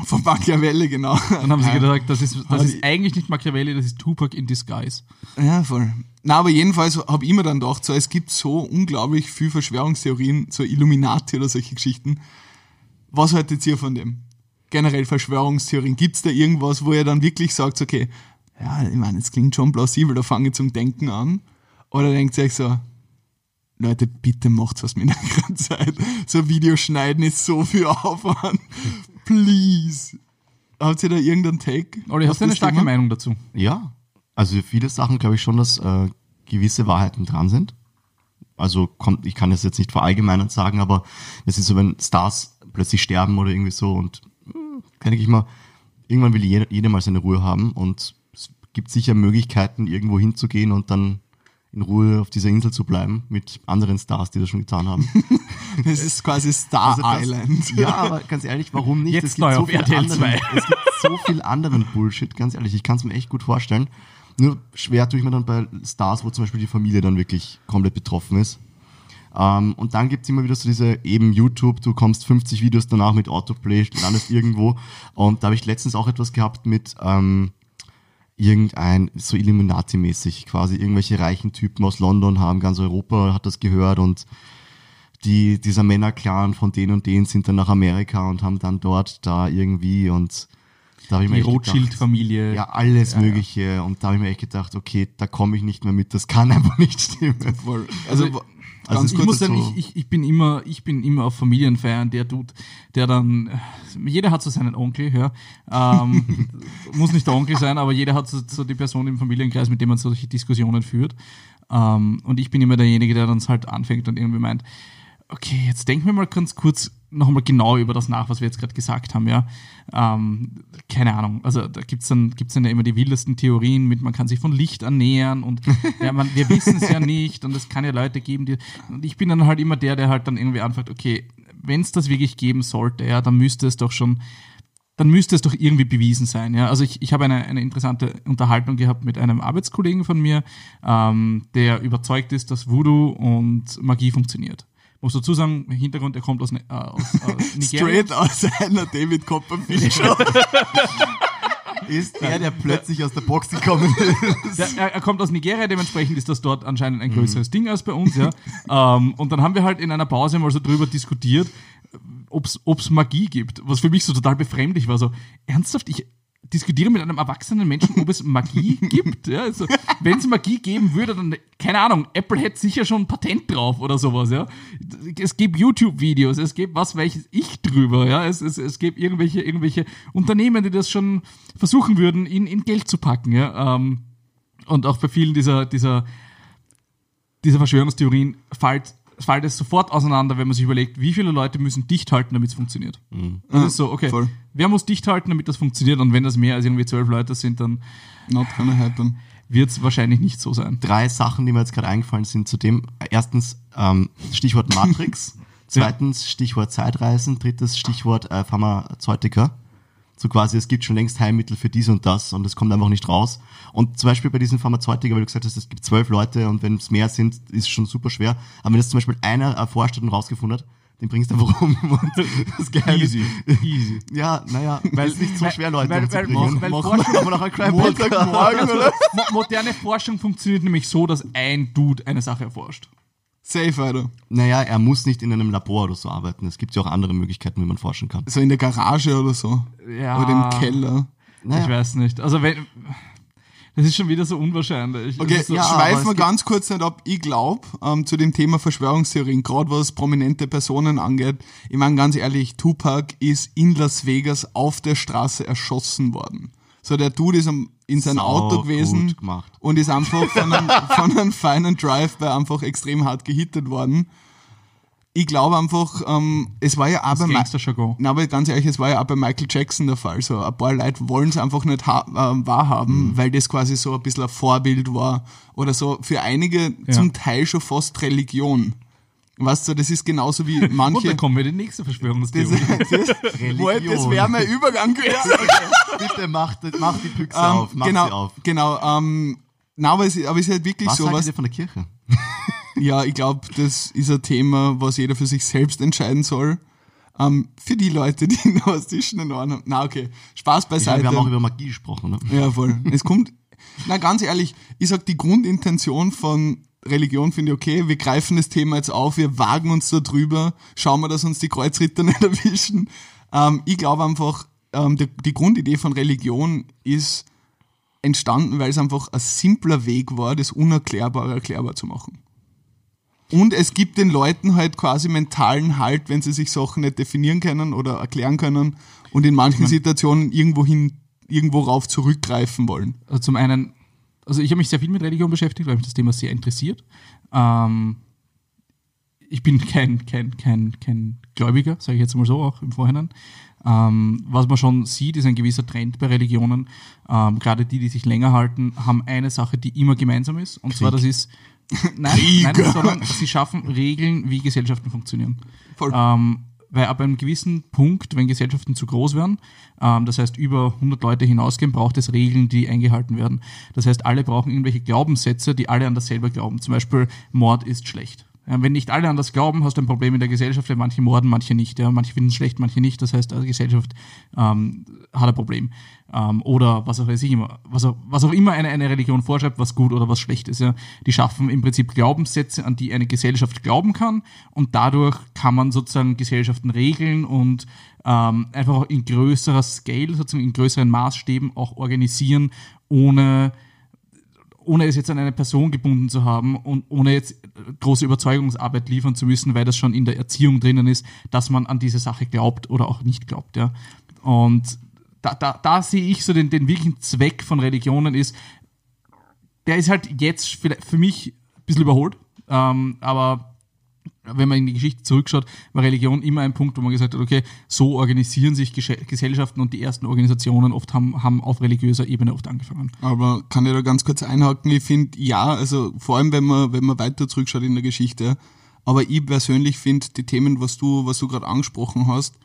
Von Machiavelli, genau. Dann haben sie gesagt, das ist, das ist ich- eigentlich nicht Machiavelli, das ist Tupac in Disguise. Ja, voll. Na, aber jedenfalls habe ich mir dann gedacht, so, es gibt so unglaublich viel Verschwörungstheorien, so Illuminati oder solche Geschichten. Was haltet ihr von dem? Generell Verschwörungstheorien. Gibt's da irgendwas, wo ihr dann wirklich sagt, okay, ja, ich meine, es klingt schon plausibel, da fange ich zum Denken an. Oder denkt ihr euch so, Leute, bitte macht's was mit einer Zeit. So Videos schneiden ist so viel Aufwand. Please. Habt ihr da irgendeinen Take? Auf hast du eine starke Thema? Meinung dazu? Ja, also viele Sachen glaube ich schon, dass äh, gewisse Wahrheiten dran sind. Also kommt, ich kann das jetzt nicht verallgemeinern sagen, aber es ist so, wenn Stars plötzlich sterben oder irgendwie so und hm, denke ich mal, irgendwann will jeder, jeder mal seine Ruhe haben und es gibt sicher Möglichkeiten, irgendwo hinzugehen und dann in Ruhe auf dieser Insel zu bleiben mit anderen Stars, die das schon getan haben. Das ist quasi Star Also das- Island. Ja, aber ganz ehrlich, warum nicht? Jetzt es neu gibt, so auf viel RTL anderen, 2. es gibt so viel anderen Bullshit, ganz ehrlich. Ich kann es mir echt gut vorstellen. Nur schwer tue ich mir dann bei Stars, wo zum Beispiel die Familie dann wirklich komplett betroffen ist. Ähm, und dann gibt's immer wieder so diese eben YouTube, du kommst 50 Videos danach mit Autoplay, landest irgendwo. Und da habe ich letztens auch etwas gehabt mit ähm, irgendein, so Illuminati-mäßig quasi, irgendwelche reichen Typen aus London haben, ganz Europa hat das gehört und die, dieser Männerclan von den und den sind dann nach Amerika und haben dann dort da irgendwie und da habe ich mir Die echt gedacht, Rothschild-Familie. ja, alles Mögliche. Und da habe ich mir echt gedacht, okay, da komme ich nicht mehr mit, das kann einfach nicht stimmen. Voll. Also, Also, Also ich muss sagen, so- ich, ich, bin immer, ich bin immer auf Familienfeiern, der Dude, der dann, jeder hat so seinen Onkel, ja. Ähm, muss nicht der Onkel sein, aber jeder hat so, so die Person im Familienkreis, mit dem man solche Diskussionen führt. Ähm, und ich bin immer derjenige, der dann halt anfängt und irgendwie meint, okay, jetzt denken wir mal ganz kurz noch einmal genau über das nach, was wir jetzt gerade gesagt haben, ja. Ähm, keine Ahnung. Also da gibt's dann, gibt's dann ja immer die wildesten Theorien mit, man kann sich von Licht ernähren und ja, man, wir wissen es ja nicht und es kann ja Leute geben, die. Und ich bin dann halt immer der, der halt dann irgendwie anfängt, okay, wenn es das wirklich geben sollte, ja, dann müsste es doch schon dann müsste es doch irgendwie bewiesen sein. Ja? Also ich, ich habe eine, eine interessante Unterhaltung gehabt mit einem Arbeitskollegen von mir, ähm, der überzeugt ist, dass Voodoo und Magie funktioniert. Muss dazu sagen, im Hintergrund, er kommt aus, Ne- äh, aus, aus Nigeria. straight aus einer David Copperfield Show. Ist er, der plötzlich aus der Box gekommen ist. Der, er, er kommt aus Nigeria, dementsprechend ist das dort anscheinend ein größeres Ding als bei uns, ja. ähm, und dann haben wir halt in einer Pause mal so drüber diskutiert, ob es Magie gibt, was für mich so total befremdlich war. So, ernsthaft, ich diskutiere mit einem erwachsenen Menschen, ob es Magie gibt. Ja, also, Wenn es Magie geben würde, dann, keine Ahnung, Apple hätte sicher schon ein Patent drauf oder sowas, ja. Es gibt YouTube-Videos, es gibt was welches ich drüber, ja. Es, es, es gibt irgendwelche, irgendwelche Unternehmen, die das schon versuchen würden, in, in Geld zu packen, ja. Ähm, und auch bei vielen dieser, dieser, dieser Verschwörungstheorien fällt, fällt es sofort auseinander, wenn man sich überlegt, wie viele Leute müssen dicht halten, damit es funktioniert. Das ist so, okay. voll. Wer muss dicht halten, damit das funktioniert? Und wenn das mehr als irgendwie zwölf Leute sind, dann Not gonna happen. wird es wahrscheinlich nicht so sein. Drei Sachen, die mir jetzt gerade eingefallen sind zu dem. Erstens, ähm, Stichwort Matrix. Zweitens, Stichwort Zeitreisen. Drittes, Stichwort äh, Pharmazeutika. So quasi, es gibt schon längst Heilmittel für dies und das und es kommt einfach nicht raus. Und zum Beispiel bei diesen Pharmazeutika, weil du gesagt hast, es gibt zwölf Leute und wenn es mehr sind, ist schon super schwer. Aber wenn das zum Beispiel einer erforscht hat und rausgefunden hat, den bringst du einfach um. Und das Geile Easy, easy. Ja, naja, weil es nicht so weil- schwer, Leute weil- weil- weil wir Forschung- aber Crime Montagmorgen, oder? Mo moderne Forschung funktioniert nämlich so, dass ein Dude eine Sache erforscht. Safe, Alter. Naja, er muss nicht in einem Labor oder so arbeiten. Es gibt ja auch andere Möglichkeiten, wie man forschen kann. So in der Garage oder so. Ja. Oder im Keller. Naja. Ich weiß nicht. Also wenn. Das ist schon wieder so unwahrscheinlich. Okay, so, ja, schweifen wir ganz kurz nicht ab. Ich glaube, ähm, zu dem Thema Verschwörungstheorien, gerade was prominente Personen angeht, ich meine ganz ehrlich, Tupac ist in Las Vegas auf der Straße erschossen worden. So, der Dude ist in sein Sau Auto gewesen und ist einfach von einem, von einem feinen Drive bei einfach extrem hart gehittet worden. Ich glaube einfach, ähm, es war ja auch bei Gangster-Jargon. na, aber ganz ehrlich, es war ja auch bei Michael Jackson der Fall. So, ein paar Leute wollen es einfach nicht ha äh, wahrhaben, Mhm. weil das quasi so ein bisschen ein Vorbild war. Oder so für einige Ja. zum Teil schon fast Religion. Weißt du, das ist genauso wie Und manche. dann kommen wir in die nächste das, Verschwörungstheorie. das, Wollt, das wäre mein Übergang gewesen. Bitte mach, mach die Büchse Ähm, auf, mach genau, sie auf. genau. Ähm, na, aber es, aber es ist halt wirklich Was so haltet was. ihr von der Kirche? Ja, ich glaube, das ist ein Thema, was jeder für sich selbst entscheiden soll. Ähm, für die Leute, die noch was zwischen den Ohren haben. Na, okay. Spaß beiseite. wir haben auch über Magie gesprochen. Ne? Ja, voll. Es kommt, na ganz ehrlich, ich sag, die Grundintention von Religion finde ich okay. Wir greifen das Thema jetzt auf, wir wagen uns da drüber, schauen wir, dass uns die Kreuzritter nicht erwischen. Ähm, ich glaube einfach, ähm, die, die Grundidee von Religion ist entstanden, weil es einfach ein simpler Weg war, das Unerklärbare erklärbar zu machen. Und es gibt den Leuten halt quasi mentalen Halt, wenn sie sich Sachen nicht definieren können oder erklären können und in manchen Situationen irgendwo hin, irgendwo rauf zurückgreifen wollen. Also zum einen, also ich habe mich sehr viel mit Religion beschäftigt, weil mich das Thema sehr interessiert. Ähm, ich bin kein, kein, kein, kein Gläubiger, sage ich jetzt mal so auch im Vorhinein. Ähm, was man schon sieht, ist ein gewisser Trend bei Religionen. Ähm, Gerade die, die sich länger halten, haben eine Sache, die immer gemeinsam ist. Und zwar, das ist Nein, nein, sondern sie schaffen Regeln, wie Gesellschaften funktionieren. Voll. Ähm, weil ab einem gewissen Punkt, wenn Gesellschaften zu groß werden, ähm, das heißt über 100 Leute hinausgehen, braucht es Regeln, die eingehalten werden. Das heißt, alle brauchen irgendwelche Glaubenssätze, die alle an dasselbe glauben. Zum Beispiel, Mord ist schlecht. Ja, wenn nicht alle an das glauben, hast du ein Problem in der Gesellschaft, weil manche morden, manche nicht. Ja. Manche finden es schlecht, manche nicht. Das heißt, die Gesellschaft ähm, hat ein Problem. Ähm, oder was auch, weiß ich immer, was auch, was auch immer eine, eine Religion vorschreibt, was gut oder was schlecht ist. Ja. Die schaffen im Prinzip Glaubenssätze, an die eine Gesellschaft glauben kann. Und dadurch kann man sozusagen Gesellschaften regeln und ähm, einfach auch in größerer Scale, sozusagen in größeren Maßstäben auch organisieren, ohne ohne es jetzt an eine Person gebunden zu haben und ohne jetzt große Überzeugungsarbeit liefern zu müssen, weil das schon in der Erziehung drinnen ist, dass man an diese Sache glaubt oder auch nicht glaubt. Ja. Und da, da, da sehe ich so den, den wirklichen Zweck von Religionen ist, der ist halt jetzt für mich ein bisschen überholt, ähm, aber wenn man in die Geschichte zurückschaut, war Religion immer ein Punkt, wo man gesagt hat, okay, so organisieren sich Gesellschaften und die ersten Organisationen oft haben, haben auf religiöser Ebene oft angefangen. Aber kann ich da ganz kurz einhaken? Ich finde, ja, also vor allem, wenn man, wenn man weiter zurückschaut in der Geschichte, aber ich persönlich finde, die Themen, was du, was du gerade angesprochen hast,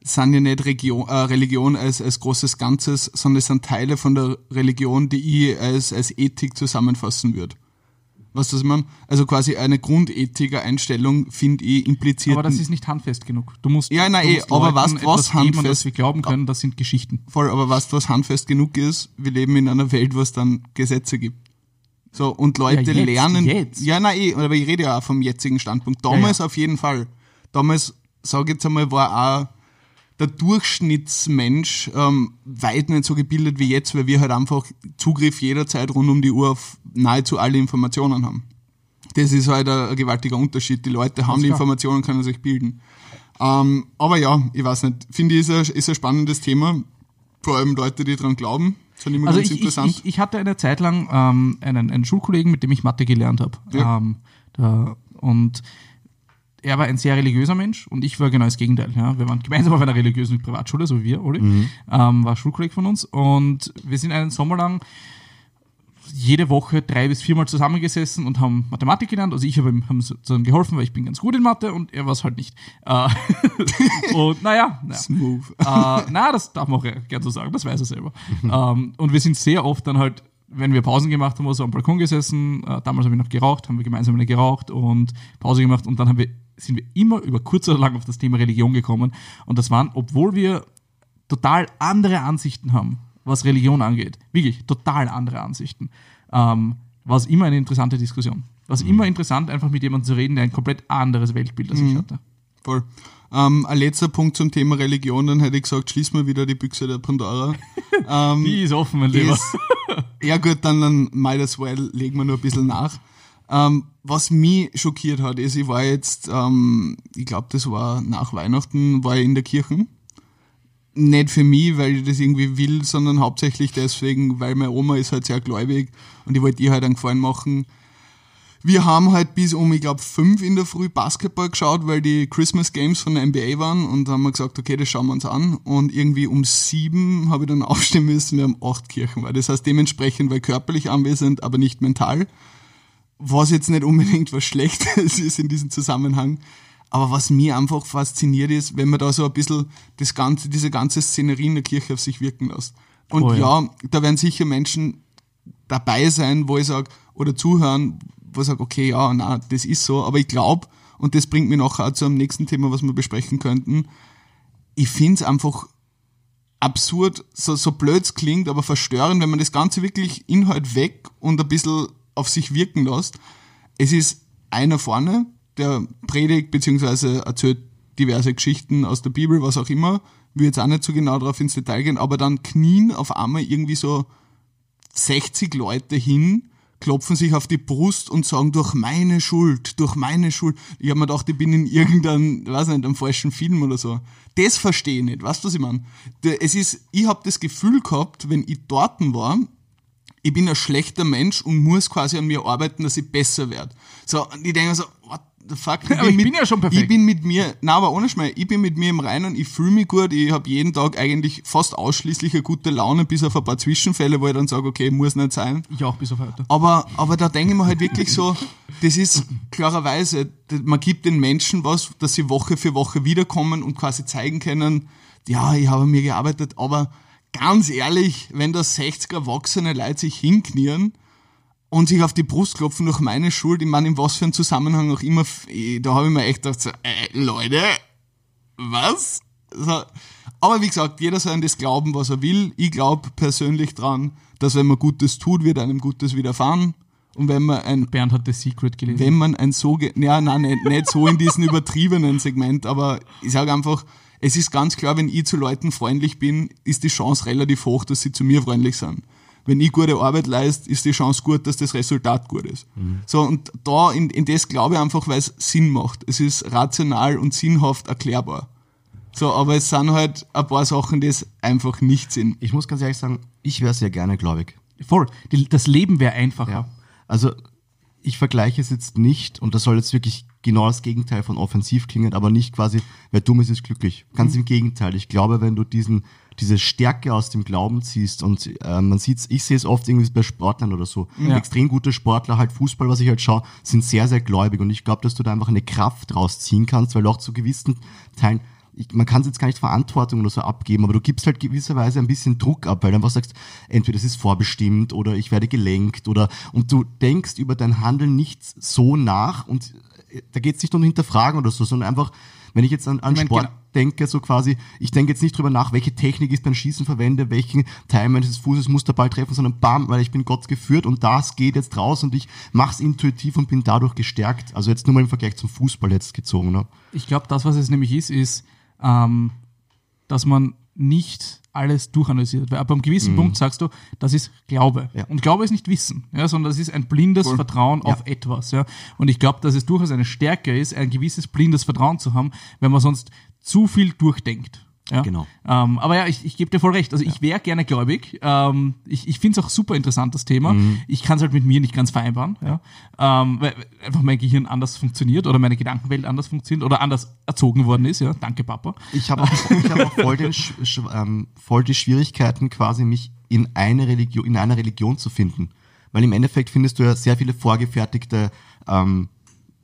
sind ja nicht Region, äh, Religion als, als großes Ganzes, sondern es sind Teile von der Religion, die ich als, als Ethik zusammenfassen würde. Was ich meine? Also quasi eine grundethische Einstellung, finde ich, impliziert. Aber das ist nicht handfest genug. Du musst, ja, nein, eh, musst aber Leuten was, was geben, an handfest, das wir glauben können, das sind Geschichten. voll, aber was, was handfest genug ist, wir leben in einer Welt, wo es dann Gesetze gibt. So, und Leute Ja, jetzt, lernen. jetzt. Ja, nein, eh, aber ich rede ja auch vom jetzigen Standpunkt. Damals Ja, ja. auf jeden Fall. Damals, sage ich jetzt einmal, war auch der Durchschnittsmensch ähm, weit nicht so gebildet wie jetzt, weil wir halt einfach Zugriff jederzeit rund um die Uhr auf nahezu alle Informationen haben. Das ist halt ein, ein gewaltiger Unterschied. Die Leute haben die. Informationen, können sich bilden. Ähm, aber ja, ich weiß nicht. Finde ich, ist ein, ist ein spannendes Thema. Vor allem Leute, die dran glauben. Sind immer Also ganz ich, interessant. ich, ich hatte eine Zeit lang ähm, einen, einen Schulkollegen, mit dem ich Mathe gelernt habe. Ja. Ähm, und er war ein sehr religiöser Mensch und ich war genau das Gegenteil. Ja. Wir waren gemeinsam auf einer religiösen Privatschule, so wie wir, Oli, ähm, war Schulkolleg von uns. Und wir sind einen Sommer lang jede Woche drei bis viermal zusammengesessen und haben Mathematik gelernt. Also ich habe ihm haben sozusagen geholfen, weil ich bin ganz gut in Mathe und er war es halt nicht. Äh, und naja, naja. Smooth. äh, na, das darf man auch gern so sagen, das weiß er selber. ähm, und wir sind sehr oft dann halt, wenn wir Pausen gemacht haben, also am Balkon gesessen, äh, damals habe ich noch geraucht, haben wir gemeinsam eine geraucht und Pause gemacht und dann haben wir, sind wir immer über kurz oder lang auf das Thema Religion gekommen. Und das waren, obwohl wir total andere Ansichten haben, was Religion angeht, wirklich total andere Ansichten, ähm, war es immer eine interessante Diskussion. War es immer interessant, einfach mit jemandem zu reden, der ein komplett anderes Weltbild als ich hatte. Voll. Ähm, ein letzter Punkt zum Thema Religion, dann hätte ich gesagt, schließen wir wieder die Büchse der Pandora. ähm, Die ist offen, mein Lieber. ist, ja gut, dann, dann might as well, legen wir nur ein bisschen nach. Ähm, was mich schockiert hat, ist, ich war jetzt, ähm, ich glaube, das war nach Weihnachten, war ich in der Kirche. Nicht für mich, weil ich das irgendwie will, sondern hauptsächlich deswegen, weil meine Oma ist halt sehr gläubig und ich wollte ihr halt einen Gefallen machen. Wir haben halt bis um, ich glaube, fünf in der Früh Basketball geschaut, weil die Christmas Games von der NBA waren und haben wir gesagt, okay, das schauen wir uns an. Und irgendwie um sieben habe ich dann aufstehen müssen, wir haben acht Kirchen, weil das heißt dementsprechend war ich körperlich anwesend, aber nicht mental. Was jetzt nicht unbedingt was Schlechtes ist in diesem Zusammenhang. Aber was mir einfach fasziniert ist, wenn man da so ein bisschen das ganze, diese ganze Szenerie in der Kirche auf sich wirken lässt. Und Oh ja. ja, da werden sicher Menschen dabei sein, wo ich sage, oder zuhören, wo ich sage, okay, ja, na, das ist so, aber ich glaube, und das bringt mich nachher auch zu einem nächsten Thema, was wir besprechen könnten, ich finde es einfach absurd, so, so blöd es klingt, aber verstörend, wenn man das Ganze wirklich Inhalt weg und ein bisschen auf sich wirken lässt. Es ist einer vorne, der predigt bzw. erzählt diverse Geschichten aus der Bibel, was auch immer. Will jetzt auch nicht so genau drauf ins Detail gehen, aber dann knien auf einmal irgendwie so 60 Leute hin, klopfen sich auf die Brust und sagen, durch meine Schuld, durch meine Schuld. Ich habe mir gedacht, ich bin in irgendeinem, weiß nicht, einem falschen Film oder so. Das verstehe ich nicht, weißt du, was ich meine? Es ist, ich habe das Gefühl gehabt, wenn ich dort war, ich bin ein schlechter Mensch und muss quasi an mir arbeiten, dass ich besser werde. So, und ich denke mir so, what, fuck, ich Aber ich bin ja schon perfekt. Ich bin mit mir, na aber ohne Schmäh, ich bin mit mir im Reinen, ich fühle mich gut, ich habe jeden Tag eigentlich fast ausschließlich eine gute Laune, bis auf ein paar Zwischenfälle, wo ich dann sage, okay, muss nicht sein. Ich auch bis auf heute. Aber, aber da denke ich mir halt wirklich so, das ist klarerweise, man gibt den Menschen was, dass sie Woche für Woche wiederkommen und quasi zeigen können, ja, ich habe an mir gearbeitet, aber ganz ehrlich, wenn da 60 erwachsene Leute sich hinknien und sich auf die Brust klopfen durch meine Schuld, ich meine, in was für einem Zusammenhang auch immer, eh, da habe ich mir echt gedacht, so, äh, Leute, was? So. Aber wie gesagt, jeder soll an das glauben, was er will. Ich glaube persönlich dran, dass wenn man Gutes tut, wird einem Gutes widerfahren. Und wenn man ein Bernd hat The Secret gelesen. wenn man ein so, ja, nein, nicht, nicht so in diesem übertriebenen Segment, aber ich sage einfach, es ist ganz klar, wenn ich zu Leuten freundlich bin, ist die Chance relativ hoch, dass sie zu mir freundlich sind. Wenn ich gute Arbeit leiste, ist die Chance gut, dass das Resultat gut ist. So, und da, in, in das glaube ich einfach, weil es Sinn macht. Es ist rational und sinnhaft erklärbar. So, aber es sind halt ein paar Sachen, die es einfach nicht sind. Ich muss ganz ehrlich sagen, ich wäre sehr gerne gläubig. Voll. Die, das Leben wäre einfacher. Also ich vergleiche es jetzt nicht, und das soll jetzt wirklich genau das Gegenteil von offensiv klingen, aber nicht quasi, wer dumm ist, ist glücklich. Ganz im Gegenteil. Ich glaube, wenn du diesen, diese Stärke aus dem Glauben ziehst und äh, man sieht ich sehe es oft irgendwie bei Sportlern oder so. Ja. Extrem gute Sportler, halt Fußball, was ich halt schaue, sind sehr, sehr gläubig. Und ich glaube, dass du da einfach eine Kraft rausziehen kannst, weil du auch zu gewissen Teilen ich, man kann es jetzt gar nicht Verantwortung oder so abgeben, aber du gibst halt gewisserweise ein bisschen Druck ab, weil du einfach sagst, entweder es ist vorbestimmt oder ich werde gelenkt oder und du denkst über dein Handeln nicht so nach und da geht es nicht um Hinterfragen oder so, sondern einfach, wenn ich jetzt an, an Ich mein, Sport genau. denke, so quasi, ich denke jetzt nicht drüber nach, welche Technik ich beim Schießen verwende, welchen Teil meines Fußes muss der Ball treffen, sondern bam, weil ich bin Gott geführt und das geht jetzt raus und ich mach's intuitiv und bin dadurch gestärkt. Also jetzt nur mal im Vergleich zum Fußball jetzt gezogen. Ne? Ich glaube, das, was es nämlich ist, ist, ähm, dass man nicht alles durchanalysiert. Weil ab einem gewissen Punkt sagst du, das ist Glaube. Ja. Und Glaube ist nicht Wissen, ja, sondern das ist ein blindes Vertrauen auf etwas. Ja. Und ich glaube, dass es durchaus eine Stärke ist, ein gewisses blindes Vertrauen zu haben, wenn man sonst zu viel durchdenkt. Ja? Genau. Ähm, aber ja, ich, ich gebe dir voll recht. Also ich wäre gerne gläubig. Ähm, ich ich finde es auch super interessant, das Thema. Mhm. Ich kann es halt mit mir nicht ganz vereinbaren, ja? ähm, weil einfach mein Gehirn anders funktioniert oder meine Gedankenwelt anders funktioniert oder anders erzogen worden ist. Ja, danke Papa. Ich habe auch, ich hab auch voll, den, ähm, voll die Schwierigkeiten, quasi mich in eine Religion, in einer Religion zu finden. Weil im Endeffekt findest du ja sehr viele vorgefertigte ähm,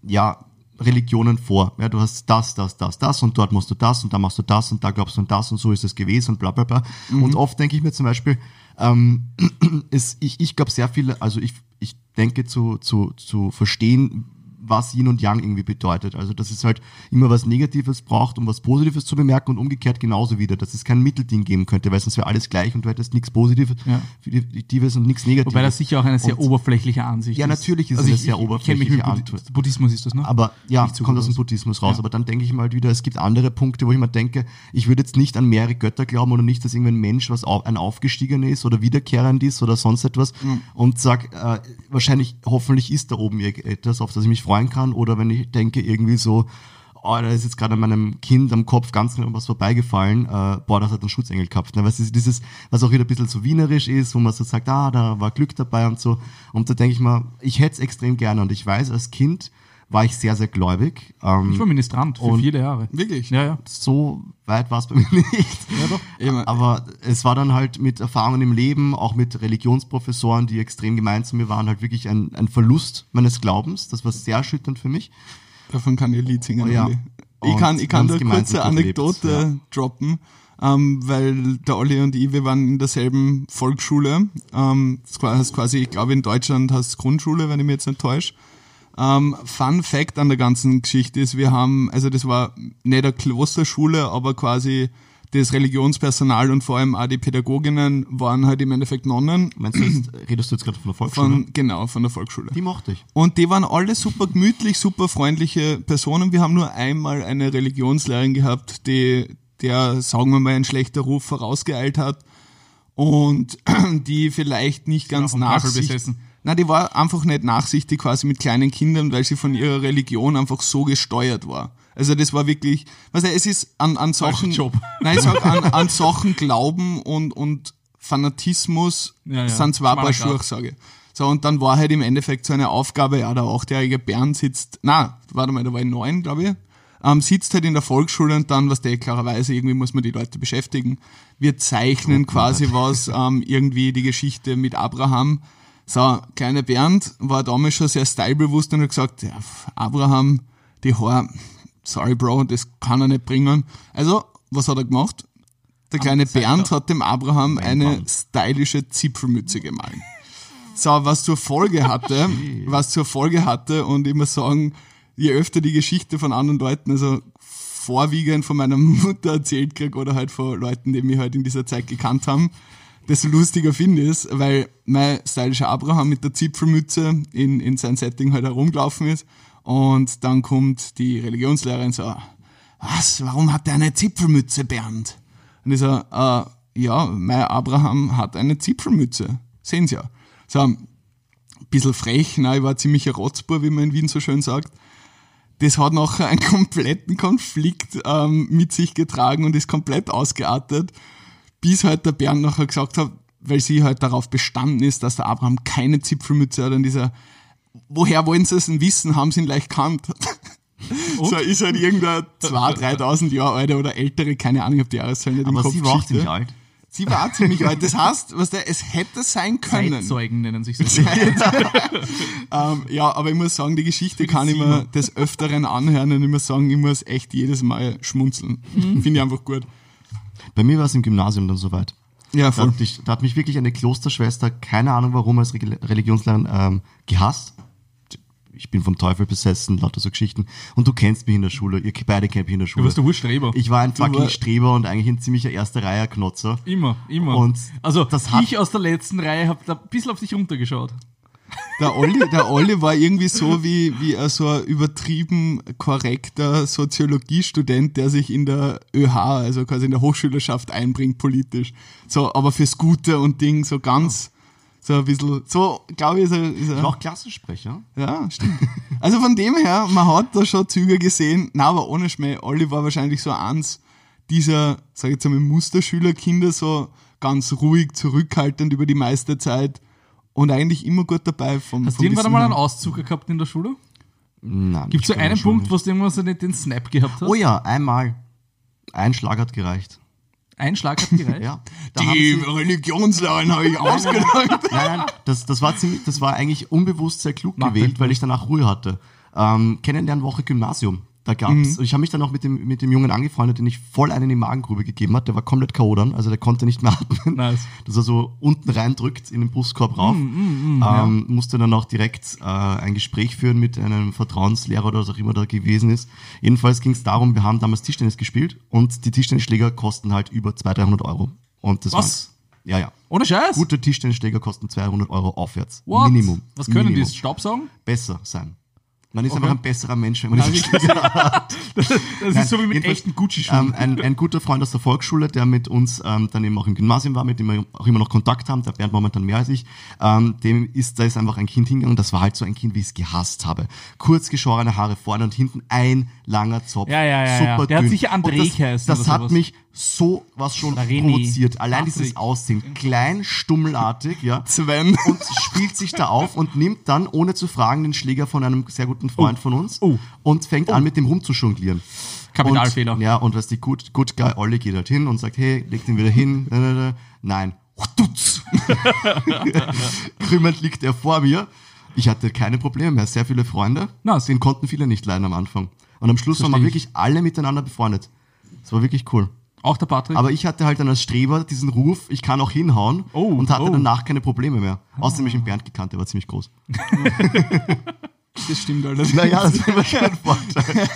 ja, Religionen vor. Ja, du hast das, das, das, das und dort musst du das und da machst du das und da glaubst du an das und so ist es gewesen und bla bla bla. Und oft denke ich mir zum Beispiel, ähm, ist, ich, ich glaube sehr viele, also ich, ich denke zu, zu, zu verstehen, was Yin und Yang irgendwie bedeutet. Also dass es halt immer was Negatives braucht, um was Positives zu bemerken und umgekehrt genauso wieder, dass es kein Mittelding geben könnte, weil sonst wäre alles gleich und du hättest nichts Positives Ja. Und nichts Negatives. Wobei das sicher auch eine sehr Und- oberflächliche Ansicht Ja, ist. natürlich ist also es ich, eine sehr ich, ich oberflächliche Buddhi- Buddhismus ist das, ne? Aber ja, kommt aus dem. Buddhismus raus. Ja. Aber dann denke ich mal halt wieder, es gibt andere Punkte, wo ich mir denke, ich würde jetzt nicht an mehrere Götter glauben oder nicht, dass irgendein Mensch was au- ein Aufgestiegener ist oder wiederkehrend ist oder sonst etwas und sag, äh, wahrscheinlich, hoffentlich ist da oben etwas, auf das ich mich freuen kann oder wenn ich denke irgendwie so, oh, da ist jetzt gerade an meinem Kind am Kopf ganz genau was vorbeigefallen, äh, boah, das hat einen Schutzengel gehabt. Ne? Was ist dieses, was auch wieder ein bisschen so wienerisch ist, wo man so sagt, ah, da war Glück dabei und so. Und da denke ich mal, ich hätte es extrem gerne und ich weiß, als Kind war ich sehr, sehr gläubig. Ähm, ich war Ministrant für viele Jahre. Wirklich? Ja, ja. so weit war es bei mir nicht. Ja, doch. Eben. Aber es war dann halt mit Erfahrungen im Leben, auch mit Religionsprofessoren, die extrem gemein zu mir waren, halt wirklich ein, ein Verlust meines Glaubens. Das war sehr erschütternd für mich. Davon kann ich ein Lied singen. Oh ja. Ich kann, ich kann da kurze Anekdote ja. droppen, ähm, weil der Olli und ich, wir waren in derselben Volksschule. Ähm, das heißt quasi, ich glaube in Deutschland heißt es Grundschule, wenn ich mich jetzt nicht täusche. Ähm, Fun Fact an der ganzen Geschichte ist, wir haben, also das war nicht eine Klosterschule, aber quasi das Religionspersonal und vor allem auch die Pädagoginnen waren halt im Endeffekt Nonnen Meinst du, jetzt, redest du jetzt gerade von der Volksschule? von, genau, von der Volksschule. die mochte ich. Und die waren alle super gemütlich, super freundliche Personen. Wir haben nur einmal eine Religionslehrerin gehabt, die, der, sagen wir mal, ein schlechter Ruf vorausgeeilt hat und die vielleicht nicht ganz nachsichtig. Na, die war einfach nicht nachsichtig quasi mit kleinen Kindern, weil sie von ihrer Religion einfach so gesteuert war. Also das war wirklich, weißt du, es ist an, an Sachen, Job. nein, ich sag an, an Sachen Glauben und, und Fanatismus Ja, ja. sind zwei Paar. Schuhe. So, und dann war halt im Endeffekt so eine Aufgabe, ja, der achtjährige Bernd sitzt, na, warte mal, da war ich neun, glaube ich, ähm, sitzt halt in der Volksschule und dann, was der klarerweise, irgendwie muss man die Leute beschäftigen. Wir zeichnen quasi was, ähm, irgendwie die Geschichte mit Abraham. So, kleine Bernd war damals schon sehr stylebewusst und hat gesagt, ja, Abraham, die Haare, sorry Bro, das kann er nicht bringen. Also, was hat er gemacht? Der kleine Bernd hat dem Abraham eine stylische Zipfelmütze gemalt. So, was zur Folge hatte, was zur Folge hatte, und ich muss sagen, je öfter die Geschichte von anderen Leuten, also vorwiegend von meiner Mutter erzählt krieg oder halt von Leuten, die mich halt in dieser Zeit gekannt haben, desto lustiger finde ich es, weil mein stylischer Abraham mit der Zipfelmütze in, in sein Setting halt herumgelaufen ist und dann kommt die Religionslehrerin so, was, warum hat der eine Zipfelmütze, Bernd? Und ich so, äh, ja, mein Abraham hat eine Zipfelmütze. Sehen Sie ja. So, ein bisschen frech, nein, ich war ziemlich ein Rotzbur, wie man in Wien so schön sagt. Das hat nachher einen kompletten Konflikt ähm, mit sich getragen und ist komplett ausgeartet, bis halt der Bernd nachher gesagt hat, weil sie halt darauf bestanden ist, dass der Abraham keine Zipfelmütze hat und dieser, woher wollen sie es denn wissen, haben sie ihn leicht kannt. So ist halt irgendein 2.000, 3.000 Jahre alter oder ältere, keine Ahnung, hab die Jahreszahl nicht im Kopf. sie war auch ziemlich alt. Sie war ziemlich alt. Das heißt, was der, es hätte sein können. Zeitzeugen nennen sich so. Ähm, ja, aber ich muss sagen, die Geschichte kann ich mir des Öfteren anhören und ich muss sagen, ich muss echt jedes Mal schmunzeln. Mhm. Finde ich einfach gut. Bei mir war es im Gymnasium dann soweit. Ja, Da voll. hat, mich, da hat mich wirklich eine Klosterschwester, keine Ahnung warum, als Reli- Religionslehrerin ähm, gehasst. Ich bin vom Teufel besessen, lauter so Geschichten. Und du kennst mich in der Schule, ihr beide kennt mich in der Du Schule. warst der Urstreber. ich war ein fucking war- Streber und eigentlich ein ziemlicher erster Reihe Knotzer. Immer, immer. Und also das hat- ich aus der letzten Reihe habe da ein bisschen auf dich runtergeschaut. Der Olli, der Olli war irgendwie so wie, wie ein so ein übertrieben korrekter Soziologiestudent, der sich in der ÖH, also quasi in der Hochschülerschaft einbringt politisch. So, aber fürs Gute und Ding, so ganz, so ein bisschen, so, glaube ich, ist er, ist er auch Klassensprecher. Ja, stimmt. Also von dem her, man hat da schon Züge gesehen, na, aber ohne Schmäh, Olli war wahrscheinlich so eins dieser, sag ich jetzt einmal, Musterschülerkinder, so ganz ruhig, zurückhaltend über die meiste Zeit und eigentlich immer gut dabei. Vom, Hast du irgendwann einmal einen. Auszug gehabt in der Schule? Nein. Gibt es so einen Punkt, wo du irgendwann so nicht den Snap gehabt hast? Oh ja, einmal. Ein Schlag hat gereicht. Ein Schlag hat gereicht? Ja. Die Religionslehrerin habe ich ausgelangt. Nein, nein, das, das war ziemlich, das war eigentlich unbewusst sehr klug Mag gewählt, weil ich danach Ruhe hatte. Ähm, Kennenlernwoche Gymnasium. Da gab's, ich habe mich dann auch mit dem, mit dem Jungen angefreundet, den ich voll einen in die Magengrube gegeben hat. Der war komplett K.O. dann, also der konnte nicht mehr atmen. Nice. Dass er so unten reindrückt in den Brustkorb rauf. ähm, Musste dann auch direkt äh, ein Gespräch führen mit einem Vertrauenslehrer oder was auch immer da gewesen ist. Jedenfalls ging es darum, wir haben damals Tischtennis gespielt und die Tischtennisschläger kosten halt über 200, 300 Euro. Und das Was? Waren, ja, ja. Ohne Scheiß? Gute Tischtennisschläger kosten 200 Euro aufwärts. What? Minimum. Was können Minimum. die? Staubsaugen? Besser sein. Man ist Okay. einfach ein besserer Mensch, wenn man diese Schläger hat. Das ist so wie mit echten Gucci-Schuhen. Ähm, ein, ein guter Freund aus der Volksschule, der mit uns ähm, dann eben auch im Gymnasium war, mit dem wir auch immer noch Kontakt haben, der Bernd momentan mehr als ich, ähm, dem ist, da ist einfach ein Kind hingegangen, das war halt so ein Kind, wie ich es gehasst habe. Kurz geschorene Haare vorne und hinten, ein langer Zopf. Ja, ja, ja, super ja. Der hat dünn. sicher André Und das, Das hat sowas. mich so was schon René. provoziert. Allein Patrick. dieses Aussehen. Klein, stummelartig, ja Sven. und spielt sich da auf und nimmt dann, ohne zu fragen, den Schläger von einem sehr guten Freund von uns Oh. und fängt an, mit dem rumzujonglieren. Kapitalfehler. Und, ja, und was die Good, good Guy Olli geht halt hin und sagt, hey, leg den wieder hin. Nein. Dutz. Krümmelnd liegt er vor mir. Ich hatte keine Probleme mehr, sehr viele Freunde. Nice. Den konnten viele nicht leiden am Anfang. Und am Schluss waren wir Versteh ich. wirklich alle miteinander befreundet. Das war wirklich cool. Auch der Patrick? Aber ich hatte halt dann als Streber diesen Ruf, ich kann auch hinhauen Oh, und hatte oh. danach keine Probleme mehr. Außerdem habe ich den Bernd gekannt, der war ziemlich groß. Das stimmt, Alter. Naja, das ist immer schon ein Vorteil.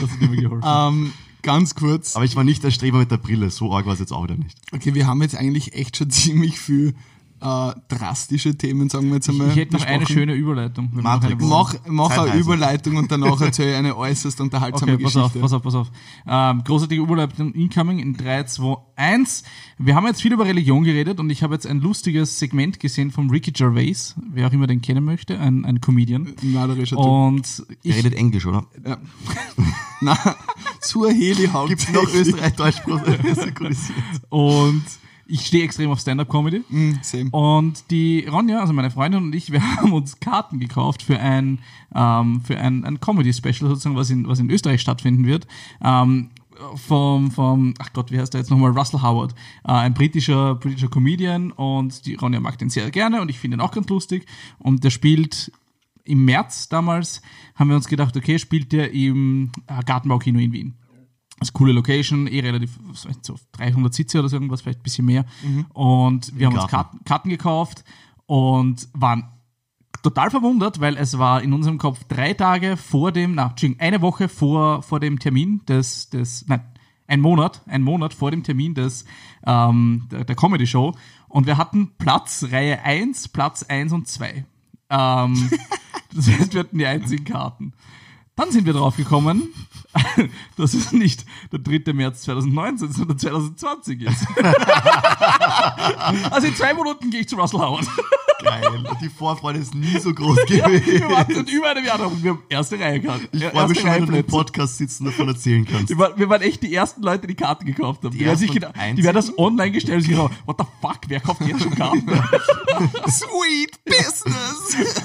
das hat mir geholfen. Ähm, ganz kurz. Aber ich war nicht der Streber mit der Brille, so arg war es jetzt auch wieder nicht. Okay, wir haben jetzt eigentlich echt schon ziemlich viel äh, drastische Themen, sagen wir jetzt einmal. ich hätte noch eine schöne Überleitung. noch Matrix. eine. Mach, mach eine. Überleitung und danach erzähle ich eine äußerst unterhaltsame Okay, pass Geschichte. auf, pass auf, pass auf. Ähm, großartige Überleitung incoming in 3, 2, 1. Wir haben jetzt viel über Religion geredet und ich habe jetzt ein lustiges Segment gesehen von Ricky Gervais, wer auch immer den kennen möchte, ein, ein Comedian. Mörderischer Typ. Und Er ich, redet Englisch, oder? Ja. Na, zur Heli Gibt's noch hauptsächlich. Österreich-Deutsch synchronisiert? und ich stehe extrem auf Stand-Up-Comedy. Mm, same. Und die Ronja, also meine Freundin und ich, wir haben uns Karten gekauft für ein, ähm, für ein, ein Comedy-Special sozusagen, was in, was in Österreich stattfinden wird. Ähm, vom, vom, ach Gott, wie heißt der jetzt nochmal? Russell Howard. Äh, ein britischer, britischer Comedian und die Ronja mag den sehr gerne und ich finde ihn auch ganz lustig. Und der spielt im März damals, haben wir uns gedacht, okay, spielt der im äh, Gartenbaukino in Wien. Das ist eine coole Location, eh relativ, so 300 Sitze oder so irgendwas, vielleicht ein bisschen mehr. Und wir haben uns Garten. Karten, Karten gekauft und waren total verwundert, weil es war in unserem Kopf drei Tage vor dem, na, eine Woche vor, vor dem Termin des, des, nein, ein Monat, ein Monat vor dem Termin des, ähm, der, der Comedy Show und wir hatten Platz, Reihe 1, Platz 1 und 2. Ähm, das heißt, wir hatten die einzigen Karten. Dann sind wir drauf gekommen, dass es nicht der 3. März 2019, sondern 2020 ist. also in zwei Monaten gehe ich zu Russell Howard. Geil. Die Vorfreude ist nie so groß Wir gewesen. waren seit über einem Jahr und wir haben erste Reihe gehabt. Ich freue mich schon, wenn du im Podcast sitzen und davon erzählen kannst. Wir waren, wir waren echt die ersten Leute, die Karten gekauft haben. Die, Die werden sich gedacht, die werden das online gestellt und sich gedacht, what the fuck, wer kauft jetzt schon Karten? Sweet Business!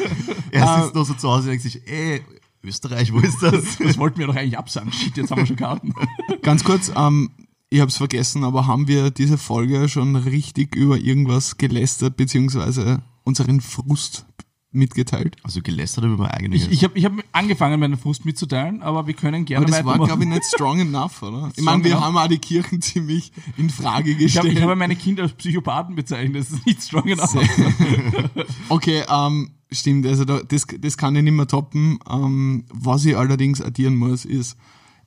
Er sitzt noch so zu Hause und denkt sich, ey, Österreich, wo ist das? Das wollten wir doch eigentlich absagen. Shit, jetzt haben wir schon Karten. Ganz kurz, ähm, ich habe es vergessen, aber haben wir diese Folge schon richtig über irgendwas gelästert, beziehungsweise unseren Frust mitgeteilt? Also gelästert über mein eigenes. Ich, ich habe ich hab angefangen, meinen Frust mitzuteilen, aber wir können gerne Aber das war, weitermachen. glaube ich, nicht strong enough, oder? Ich meine, wir enough. haben auch die Kirchen ziemlich in Frage ich habe gestellt. ich hab meine Kinder als Psychopathen bezeichnet. Das ist nicht strong enough. Okay, ähm, stimmt, also da, das, das kann ich nicht mehr toppen. Ähm, was ich allerdings addieren muss, ist,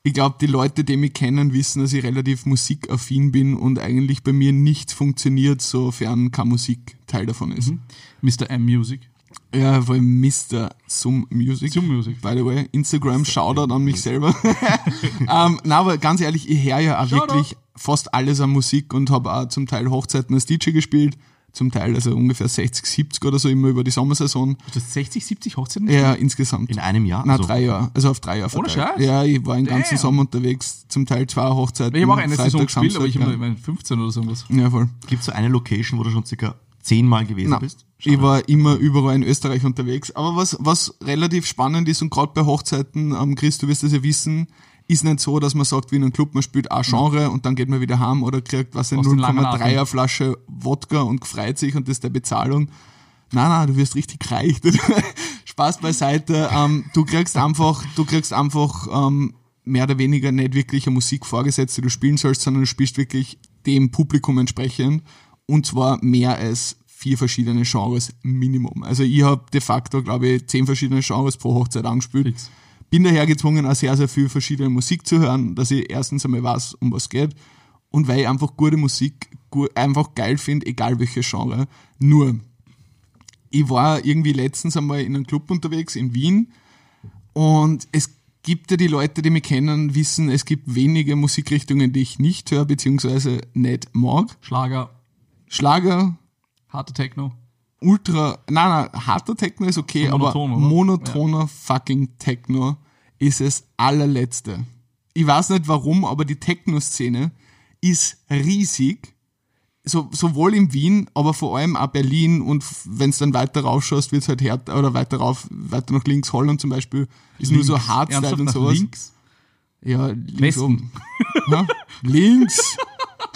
ich glaube, die Leute, die mich kennen, wissen, dass ich relativ musikaffin bin und eigentlich bei mir nichts funktioniert, sofern keine Musik Teil davon ist. Mr. M Music. Ja, vor allem Mr. Sum Music. Sum Music. By the way, Instagram, Shoutout an mich selber. ähm, na, aber ganz ehrlich, ich höre ja auch Shoutout. wirklich fast alles an Musik und habe auch zum Teil Hochzeiten als DJ gespielt. Zum Teil also ungefähr 60, 70 oder so immer über die Sommersaison. Du hast 60, 70 Hochzeiten? Ja, insgesamt. In einem Jahr? Na, Also, drei Jahre. Also auf drei Jahre Ohne. Scheiß? Ja, ich war den ganzen Damn. Sommer unterwegs, zum Teil zwei Hochzeiten. Ich habe auch eine Freitag, Saison gespielt, aber ich Samstag, habe ja. meine 15 oder so was. Ja, voll. Gibt es so eine Location, wo du schon circa zehnmal gewesen Na, bist? ich war immer überall in Österreich unterwegs. Aber was, was relativ spannend ist und gerade bei Hochzeiten, ähm, Chris, du wirst das ja wissen, ist nicht so, dass man sagt, wie in einem Club, man spielt ein Genre und dann geht man wieder heim oder kriegt, was langen 0,3er Flasche Wodka und freut sich und das ist der Bezahlung. Nein, nein, du wirst richtig reich. Spaß beiseite. Ähm, du kriegst einfach, du kriegst einfach ähm, mehr oder weniger nicht wirklich eine Musik vorgesetzt, die du spielen sollst, sondern du spielst wirklich dem Publikum entsprechend und zwar mehr als vier verschiedene Genres Minimum. Also ich habe de facto, glaube ich, zehn verschiedene Genres pro Hochzeit angespielt. Fix. Bin daher gezwungen, auch sehr, sehr viel verschiedene Musik zu hören, dass ich erstens einmal weiß, um was geht und weil ich einfach gute Musik einfach geil finde, egal welche Genre. Nur, ich war irgendwie letztens einmal in einem Club unterwegs in Wien und es gibt ja die Leute, die mich kennen, wissen, es gibt wenige Musikrichtungen, die ich nicht höre, beziehungsweise nicht mag. Schlager, Schlager, harte Techno. ultra, nein, nein, harter Techno ist okay, So monoton, aber monotoner fucking Techno ist das allerletzte. Ich weiß nicht warum, aber die Techno-Szene ist riesig. So, sowohl in Wien, aber vor allem auch Berlin und wenn es dann weiter rausschaust, wird es halt härter, oder weiter rauf, weiter nach links, Holland zum Beispiel, ist nur so Links. Hardstyle und sowas. Links. Ja, links Westen. oben. Ja, links.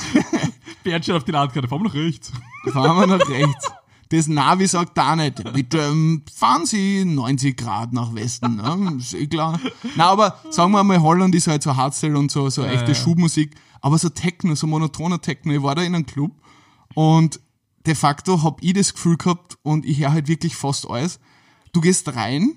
Bernd steht auf die Landkarte, fahren wir nach rechts. Fahren wir nach rechts. Das Navi sagt da nicht, bitte ähm, fahren Sie 90 Grad nach Westen. Ne? Ist eh klar. Na, aber sagen wir mal, Holland ist halt so Hardstyle und so, so echte ja. Schubmusik. Aber so Techno, so monotoner Techno. Ich war da in einem Club und de facto hab ich das Gefühl gehabt und ich höre halt wirklich fast alles. Du gehst rein,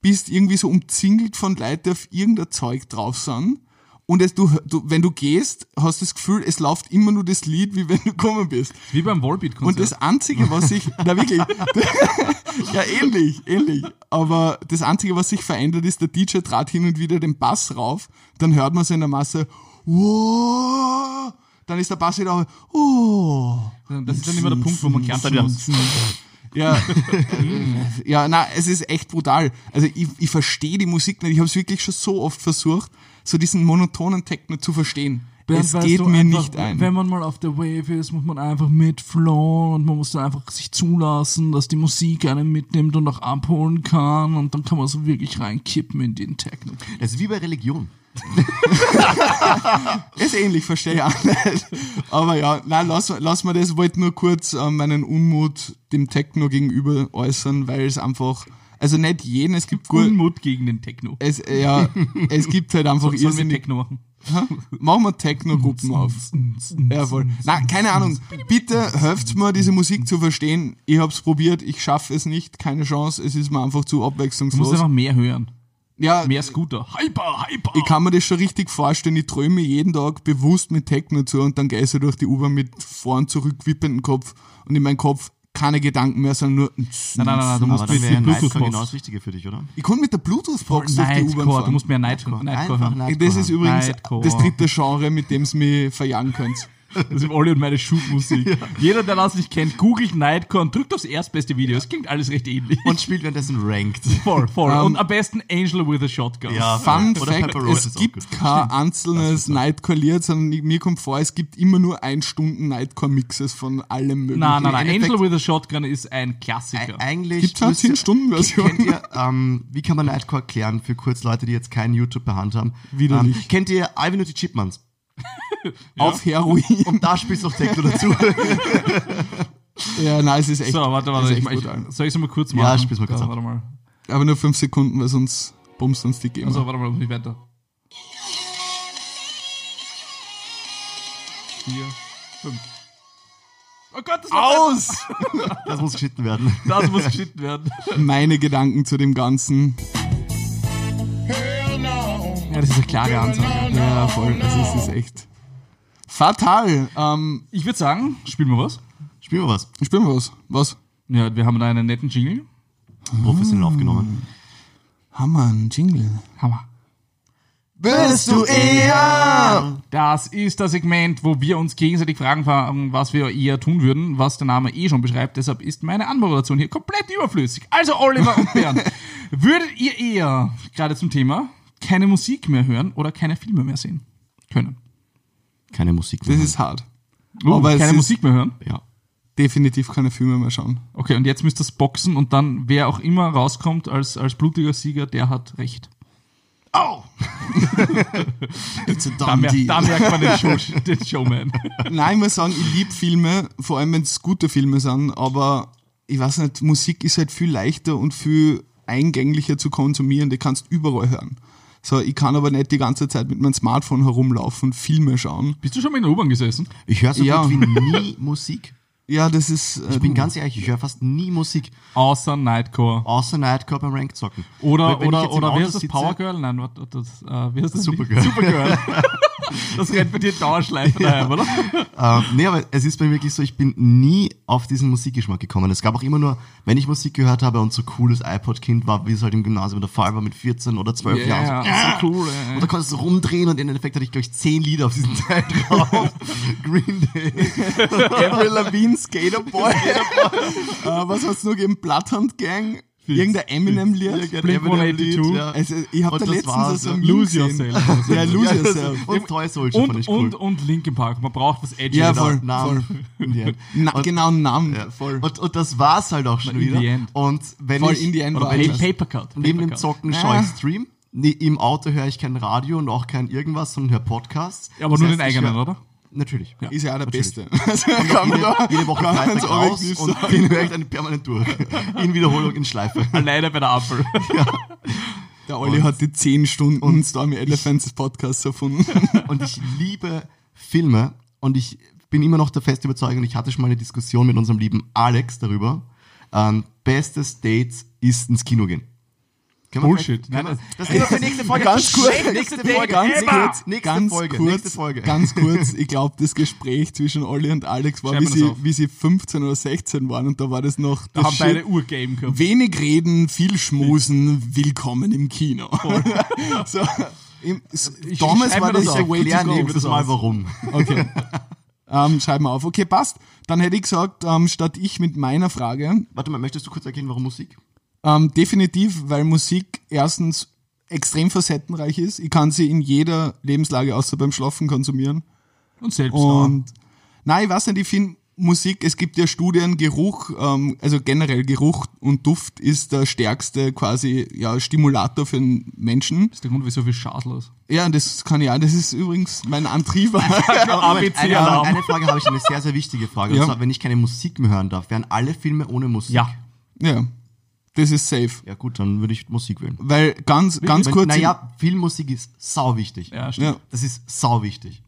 bist irgendwie so umzingelt von Leuten, die auf irgendein Zeug drauf sind. Und es, du, du, wenn du gehst, hast du das Gefühl, es läuft immer nur das Lied, wie wenn du gekommen bist. Wie beim Und Volbeat-Konzert. das Einzige, was sich, na wirklich, ja ähnlich, ähnlich, aber das Einzige, was sich verändert, ist, der DJ trat hin und wieder den Bass rauf, dann hört man so in der Masse, wow, dann ist der Bass wieder, oh, Das ist dann immer der Punkt, wo man muss. Ja, ja, na, es ist echt brutal. Also ich, ich verstehe die Musik nicht. Ich habe es wirklich schon so oft versucht, so diesen monotonen Techno zu verstehen. Bernd, es geht mir einfach, nicht ein. Wenn man mal auf der Wave ist, muss man einfach mitflowen und man muss dann einfach sich zulassen, dass die Musik einen mitnimmt und auch abholen kann und dann kann man so wirklich reinkippen in den Techno. Das ist wie bei Religion. Ist ähnlich, verstehe ich auch nicht. Aber ja, nein, lass, lass mal das, wollte nur kurz äh, meinen Unmut dem Techno gegenüber äußern, weil es einfach, also nicht jeden, es gibt gut, Unmut gegen den Techno. es, äh, ja, es gibt halt einfach Sollen wir irrsinnig, Techno machen? machen wir Techno-Gruppen auf. Ja, voll. Nein, keine Ahnung. Bitte helft mir, diese Musik zu verstehen. Ich hab's probiert, ich schaffe es nicht, keine Chance, es ist mir einfach zu Du musst abwechslungslos. einfach mehr hören. Ja, Mehr Scooter. Hyper, hyper. ich kann mir das schon richtig vorstellen. Ich träume jeden Tag bewusst mit Techno zu und dann gehe ich so durch die U-Bahn mit vor und zurück wippenden Kopf und in meinem Kopf keine Gedanken mehr, sondern nur. Nein, nein, nein, nein, du musst mit Nightcore Bluetooth-Box. genau das Richtige für dich, oder? Ich kann mit der Bluetooth-Box durch die U-Bahn fahren. du musst mehr Nightcore, Nightcore hören. Das ist übrigens das dritte Genre, mit dem ihr mich verjagen könnt. Das sind Olli und meine Schubmusik. Jeder, der das nicht kennt, googelt Nightcore und drückt aufs erstbeste Video. Es klingt alles recht ähnlich. Und spielt währenddessen Ranked. voll, voll. Ähm, und am besten Angel with a Shotgun. Ja, Fun Oder Fact, Pepper Rose es ist gibt kein einzelnes Nightcore-Lied, sondern mir kommt vor, es gibt immer nur ein Stunden Nightcore-Mixes von allem möglichen. Nein, nein, nein. Angel with a Shotgun ist ein Klassiker. Ä- Eigentlich. Gibt's eine müsst ihr- 10-Stunden-Version? Kennt ihr, ähm, wie kann man Nightcore erklären für kurz Leute, die jetzt keinen YouTube per Hand haben? Widerlich. Ähm, kennt ihr Ivan und die Chipmunks? Auf Heroin. Und da spielst du auch Techno dazu. ja, nein, es ist echt. so, warte, warte. Ich, ich, soll ich es mal kurz machen? Ja, spiel's mal kurz Ja. Warte mal. Aber nur fünf Sekunden, weil sonst bummst uns die Gamer. Also, warte mal, muss ich weiter. Vier, fünf. Oh Gott, das war Aus! Das muss geschnitten werden. Das muss geschnitten werden. Meine Gedanken zu dem Ganzen. Ja, das ist eine klare Ansage. Ja, voll. Also es ist echt fatal. Ähm, Ich würde sagen, spielen wir was? Spielen wir was. spielen wir was. Was? Ja, wir haben da einen netten Jingle. Professionell aufgenommen. Hammer, ein Jingle. Hammer. Bist du eher? Das ist das Segment, wo wir uns gegenseitig fragen, was wir eher tun würden, was der Name eh schon beschreibt. Deshalb ist meine Anmoderation hier komplett überflüssig. Also Oliver und Bernd, würdet ihr eher, gerade zum Thema, keine Musik mehr hören oder keine Filme mehr sehen können? Keine Musik Das mehr. ist hart. Uh, Aber keine Musik mehr hören? ja. Definitiv keine Filme mehr schauen. Okay, und jetzt müsst ihr es boxen und dann, wer auch immer rauskommt als, als blutiger Sieger, der hat recht. Au! It's a Da, mer da merkt man den, Show den Showman. Nein, ich muss sagen, ich liebe Filme, vor allem wenn es gute Filme sind, aber ich weiß nicht, Musik ist halt viel leichter und viel eingänglicher zu konsumieren, die kannst überall hören. So, ich kann aber nicht die ganze Zeit mit meinem Smartphone herumlaufen und Filme schauen. Bist du schon mal in der U-Bahn gesessen? Ich höre so Ja. gut wie nie Musik. Ja, das ist. Äh, Ich bin ganz ehrlich, ich höre fast nie Musik. Außer Nightcore. Außer Nightcore beim Rank zocken. Oder, Weil oder, oder wie heißt das? Power Girl? Nein, was, das, äh, wie heißt das? Supergirl. Supergirl. das rennt bei dir Dauerschleife daheim, oder? Ähm, nee, aber es ist bei mir wirklich so, ich bin nie auf diesen Musikgeschmack gekommen. Es gab auch immer nur, wenn ich Musik gehört habe und so cooles iPod-Kind war, wie es halt im Gymnasium der Fall war mit 14 oder 12 Jahren. So, Ja, so cool, ey. Und da konntest du rumdrehen und im Endeffekt hatte ich, glaube ich, 10 Lieder auf diesem Teil drauf. Green Day. Avril Lavigne, Skaterboy. äh, was hat's noch gegeben? Bloodhound Gang? Irgendein Eminem-Lied? Blink 182. Ja. Also, ich habe Und da das letztens war's, so ein Lose. Yourself. Ja, Lose Yourself. Und Toy Soldier fand Und, ich cool. und, und Linkin Park. Man braucht was Edgy. Ja, da. voll. Namen. The end. Na, Und- genau, einen Namen. Ja. Voll. Und, und das war's halt auch schon In the wieder. end. Und wenn Voll ich, in the end oder wenn. Papercut. neben dem. Zocken Ah. schaue ich Stream. Nee, Im Auto höre ich kein Radio und auch kein irgendwas, sondern höre Podcasts. Ja, aber Das nur heißt, den eigenen, oder? Natürlich. Ja. Ist ja auch der Natürlich. Beste. Also, da, Jede, jede Woche kann man raus und den höre ich dann permanent durch. In Wiederholung, in Schleife. Alleine bei der Apfel. Der Olli hat die 10 Stunden Stormy Elephants Podcast erfunden. Und ich liebe Filme und ich bin immer noch der festen Überzeugung, ich hatte schon mal eine Diskussion mit unserem lieben Alex darüber. Ähm, bestes Dates ist ins Kino gehen. Wir Bullshit. Nein, wir- Das ist für nächste Folge. Ganz kurz, nächste Folge. ganz kurz, Nächste ganz Folge, kurz, nächste Folge. ganz kurz. Ich glaube, das Gespräch zwischen Olli und Alex war, wie sie, auf. wie sie 15 oder 16 waren und da war das noch Da das haben Shit. beide Urgame gehabt. Wenig reden, viel schmusen, willkommen im Kino. so, im, Ich- damals schreib war das das a way to go. wir das mal, warum. Okay. ähm, schreib mal auf. Okay, passt. Dann hätte ich gesagt, ähm, statt ich mit meiner Frage, Warte mal, möchtest du kurz erklären, warum Musik? Ähm, definitiv, weil Musik erstens extrem facettenreich ist. Ich kann sie in jeder Lebenslage außer beim Schlafen konsumieren. Und selbst Und nein, ich weiß nicht, ich finde Musik, es gibt ja Studien, Geruch, ähm, also generell Geruch und Duft ist der stärkste quasi ja, Stimulator für den Menschen. Das ist der Grund, wieso viel Schaß los. Ja, das kann ich auch. Das ist übrigens mein Antrieb. Eine, ABC-Alarm. eine Frage habe ich, eine sehr, sehr wichtige Frage. Ja. Und zwar, wenn ich keine Musik mehr hören darf, wären alle Filme ohne Musik? Ja. ja, das ist safe. Ja gut, dann würde ich Musik wählen. Weil ganz, ganz kurz, Naja, Filmmusik ist sau wichtig. Ja, stimmt. ja, Das ist sau wichtig.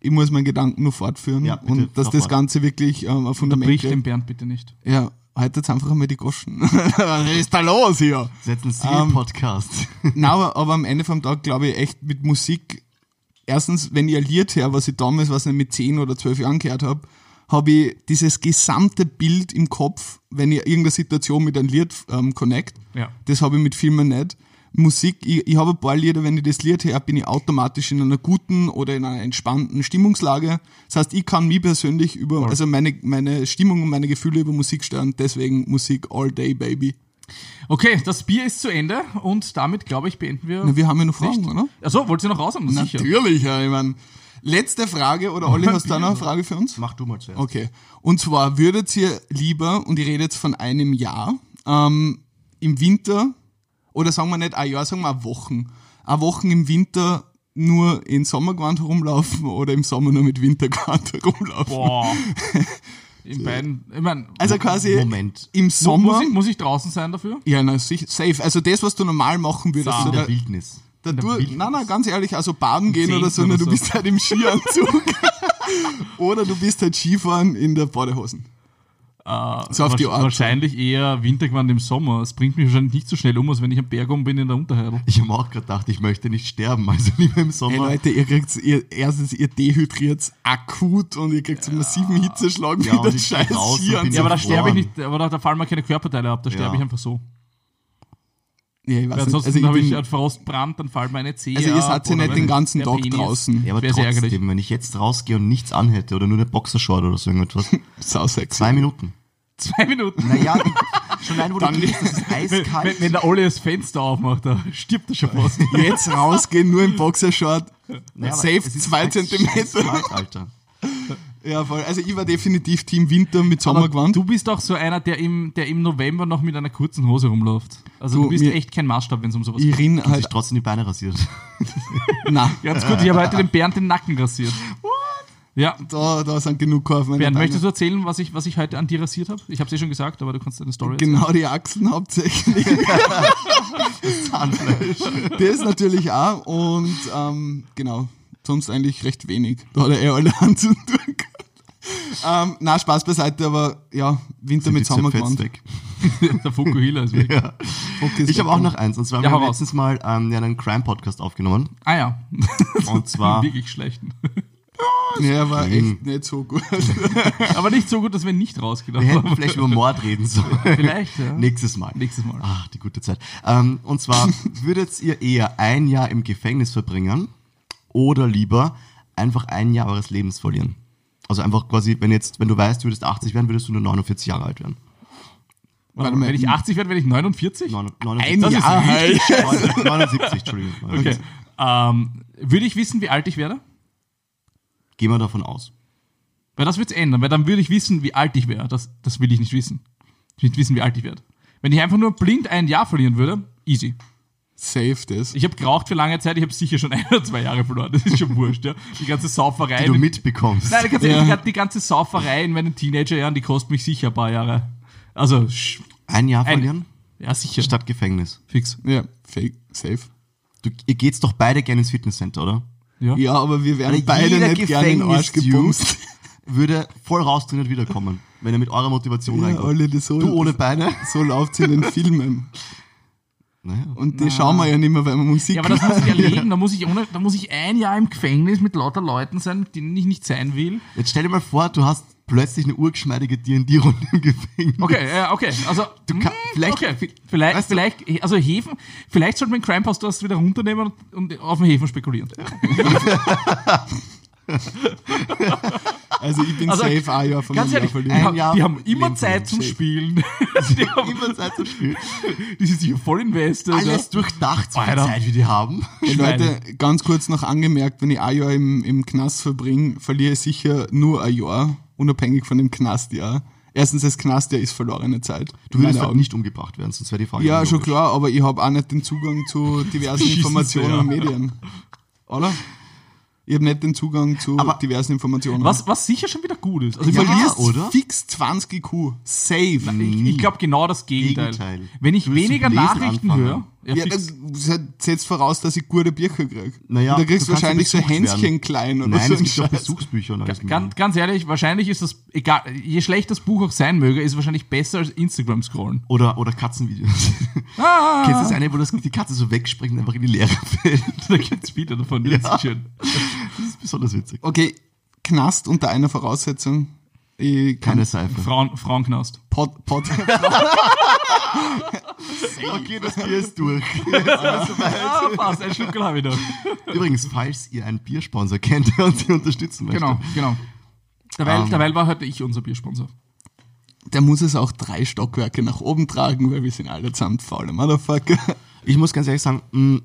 ich muss meinen Gedanken nur fortführen Ja, bitte, und dass fahr das fort. Ganze wirklich ähm, ein Fundament Unterbrich den. Bernd bitte nicht. Ja, heute jetzt einfach einmal die Goschen. Was ist da los hier? Jetzt ein Ähm, Ziel-Podcast. Nein, aber, aber am Ende vom Tag glaube ich echt mit Musik, erstens, wenn ich ein Lied höre, was ich damals, was ich mit 10 oder 12 Jahren gehört habe, habe ich dieses gesamte Bild im Kopf, wenn ich irgendeine Situation mit einem Lied ähm, connect. Ja. Das habe ich mit Filmen nicht. Musik, ich, ich habe ein paar Lieder, wenn ich das Lied höre, bin ich automatisch in einer guten oder in einer entspannten Stimmungslage. Das heißt, ich kann mich persönlich über, also meine, meine Stimmung und meine Gefühle über Musik steuern, deswegen Musik all day, baby. Okay, das Bier ist zu Ende und damit, glaube ich, beenden wir. Na, wir haben ja noch Fragen, Nicht? oder? Achso, wollt ihr noch raus haben? Sicher. Natürlich, ja, ich mein, Letzte Frage, oder Olli, hast du da noch eine Frage für uns? Mach du mal zuerst. Okay. Und zwar würdet ihr lieber, und ich rede jetzt von einem Jahr, ähm, im Winter, oder sagen wir nicht ein Jahr, sagen wir Wochen, eine Wochen im Winter nur in Sommergewand herumlaufen oder im Sommer nur mit Wintergewand herumlaufen? Boah. In beiden, ich meine, Also quasi Moment. im muss, Sommer. ich, muss ich draußen sein dafür? ja, na, sicher, safe. Also das, was du normal machen würdest. So In der Wildnis. Da du, nein, nein, ganz ehrlich, also baden gehen oder so, ne, oder du so. bist halt im Skianzug. oder du bist halt Skifahren in der Badehosen. So auf die Art. Wahrscheinlich eher Wintergewand im Sommer. Es bringt mich wahrscheinlich nicht so schnell um, als wenn ich am Berg oben bin in der Unterheidel. Ich habe auch gerade gedacht, ich möchte nicht sterben, also lieber im Hey Sommer. Leute, ihr kriegt ihr erstens ihr dehydriert akut und ihr kriegt so einen massiven Hitzeschlag Ja, mit der scheiß bin Ja, aber da sterbe ich nicht, aber da, da fallen mir keine Körperteile ab, da sterbe Ja. ich einfach so. Ja, ich weiß ansonsten Also ich habe ich bin, einen Frostbrand, dann fallen meine Zähne also ihr seid ab ja nicht den ganzen Tag Penis- draußen. Ja, aber ärgerlich. trotzdem, wenn ich jetzt rausgehe und nichts anhätte oder nur eine Boxershort oder so irgendetwas. Sau sexy. Zwei Minuten. Zwei Minuten. Naja, schon ein, wo du Dann- gehst, das ist Wenn, eiskalt. wenn, wenn der Olli das Fenster aufmacht, da stirbt er schon fast. Jetzt rausgehen, nur im Boxershort. Naja, safe zwei Zentimeter. scheißkalt, Alter. Ja, voll. Also ich war definitiv Team Winter mit Sommergewand. Du bist auch so einer, der im, der im November noch mit einer kurzen Hose rumläuft. Also du, Du, bist echt kein Maßstab, wenn es um sowas ich geht. rin Und sich halt, trotzdem die Beine rasiert. na, Ganz gut, ich habe heute dem Bernd den Nacken rasiert. Ja, da, da sind genug Kurven. Bernd, Beine. möchtest du erzählen, was ich, was ich heute an dir rasiert habe? Ich habe es eh schon gesagt, aber du kannst deine Story Genau die Achsen hauptsächlich. Zahnfleisch. Das natürlich auch und ähm, genau, sonst eigentlich recht wenig. Da hat er eh alle Hand zu tun. Ähm, na, Spaß beiseite, aber ja, Winter mit erzählen. Der Fukuhila ist weg. Ja. Okay, Ich habe auch noch eins. Und zwar Ja, haben wir raus. letztens mal ähm, ja, einen Crime-Podcast aufgenommen. Ah ja. Und zwar, Wirklich schlechten. Ja, war echt nicht so gut. Aber nicht so gut, dass wir nicht wir rausgedacht hätten haben. vielleicht über Mord reden sollen. Vielleicht, ja. Nächstes Mal. Nächstes Mal. Ach, die gute Zeit. Ähm, und zwar, würdet ihr eher ein Jahr im Gefängnis verbringen oder lieber einfach ein Jahr eures Lebens verlieren? Also einfach quasi, wenn jetzt, wenn du weißt, du würdest 80 werden, würdest du nur 49 Jahre alt werden. Warte, mal. wenn ich 80 werde, werde ich 49? Neun- Ein 79, Jahr halt. 79, Entschuldigung. Okay. Ähm, würde ich wissen, wie alt ich werde? Gehen wir davon aus. Weil das wird's ändern, weil dann würde ich wissen, wie alt ich wäre. Das, das will ich nicht wissen. Ich will nicht wissen, wie alt ich werde. Wenn ich einfach nur blind ein Jahr verlieren würde, easy. Safe das. Ich habe geraucht für lange Zeit, ich habe sicher schon ein oder zwei Jahre verloren. Das ist schon wurscht, ja. Die ganze Sauferei. Die du mitbekommst. Nein, die ganze, Ja. die, die ganze Sauferei in meinen Teenagerjahren, die kostet mich sicher ein paar Jahre. Also, sch- Ein Jahr ein, verlieren? ja, sicher. Statt Gefängnis. Fix. Ja, fake, safe. Du, ihr geht's doch beide gerne ins Fitnesscenter, oder? Ja. Ja, aber wir werden beide nicht gerne in den Arsch gebumst. würde voll raustrainiert wiederkommen, wenn er mit eurer Motivation Ja, reinkommt. alle so, Du ohne Beine? so läuft's in den Filmen. Naja. Und die schauen wir ja nicht mehr, weil wir Musik Ja, aber das muss ich erleben. Da muss ich, ohne, da muss ich ein Jahr im Gefängnis mit lauter Leuten sein, mit denen ich nicht sein will. Jetzt stell dir mal vor, du hast plötzlich eine urgeschmeidige D&D-Runde im Gefängnis. Okay, ja, okay. Also, Du kann, vielleicht, okay. Vielleicht, Weißt du- vielleicht, also Häfen, vielleicht sollte man Crime House das wieder runternehmen und, und auf den Häfen spekulieren. Also ich bin Also, safe ein Jahr von Ganz ehrlich, Jahr haben, Jahr die haben immer Zeit zum safe. Spielen. die, haben, Immer Zeit zum Spielen. die sind sich voll invested. Alles durchdacht, so viel. Zeit, wie die haben. Hey, Leute, ganz kurz noch angemerkt, wenn ich ein Jahr im, im Knast verbringe, verliere ich sicher nur ein Jahr, unabhängig von dem Knastjahr. Erstens, das Knastjahr ist verlorene Zeit. Du würdest halt Augen. nicht umgebracht werden, sonst wäre die Frage Ja, schon klar, aber ich habe auch nicht den Zugang zu diversen Informationen Sie, und Medien. Oder? Ich habe nicht den Zugang zu Aber diversen Informationen. was, was sicher schon wieder gut ist. Also Du Ja, verlierst oder? fix 20 IQ. Safe. ich, ich glaube genau das Gegenteil. Gegenteil. Wenn ich weniger Nachrichten höre, ja, das setzt voraus, dass ich gute Bücher krieg. Naja, und da kriegst du wahrscheinlich so. Hänschen klein oder Nein, so es ein gibt. Besuchsbücher und alles Ganz, ganz ehrlich, wahrscheinlich ist das, egal, je schlecht das Buch auch sein möge, ist wahrscheinlich besser als Instagram scrollen. Oder, oder Katzenvideos. Ah, Kennst du das eine, wo das, die Katze so wegspringt und einfach in die Leere fällt? da gibt's viele davon, die Ja. sind schön. Das ist besonders witzig. Okay, Knast unter einer Voraussetzung. Ich kann Keine Seife. Frauen, Frauenknast. Pod, Pod, Okay, das Bier ist durch. Ah, passt, ein Schluckerl habe ich noch. Übrigens, falls ihr einen Biersponsor kennt, der uns hier unterstützen möchte. Genau, genau. Derweil, Ähm. derweil war heute ich unser Biersponsor. der muss es auch drei Stockwerke nach oben tragen, weil wir sind alle zusammen faule Motherfucker. Ich muss ganz ehrlich sagen, mh,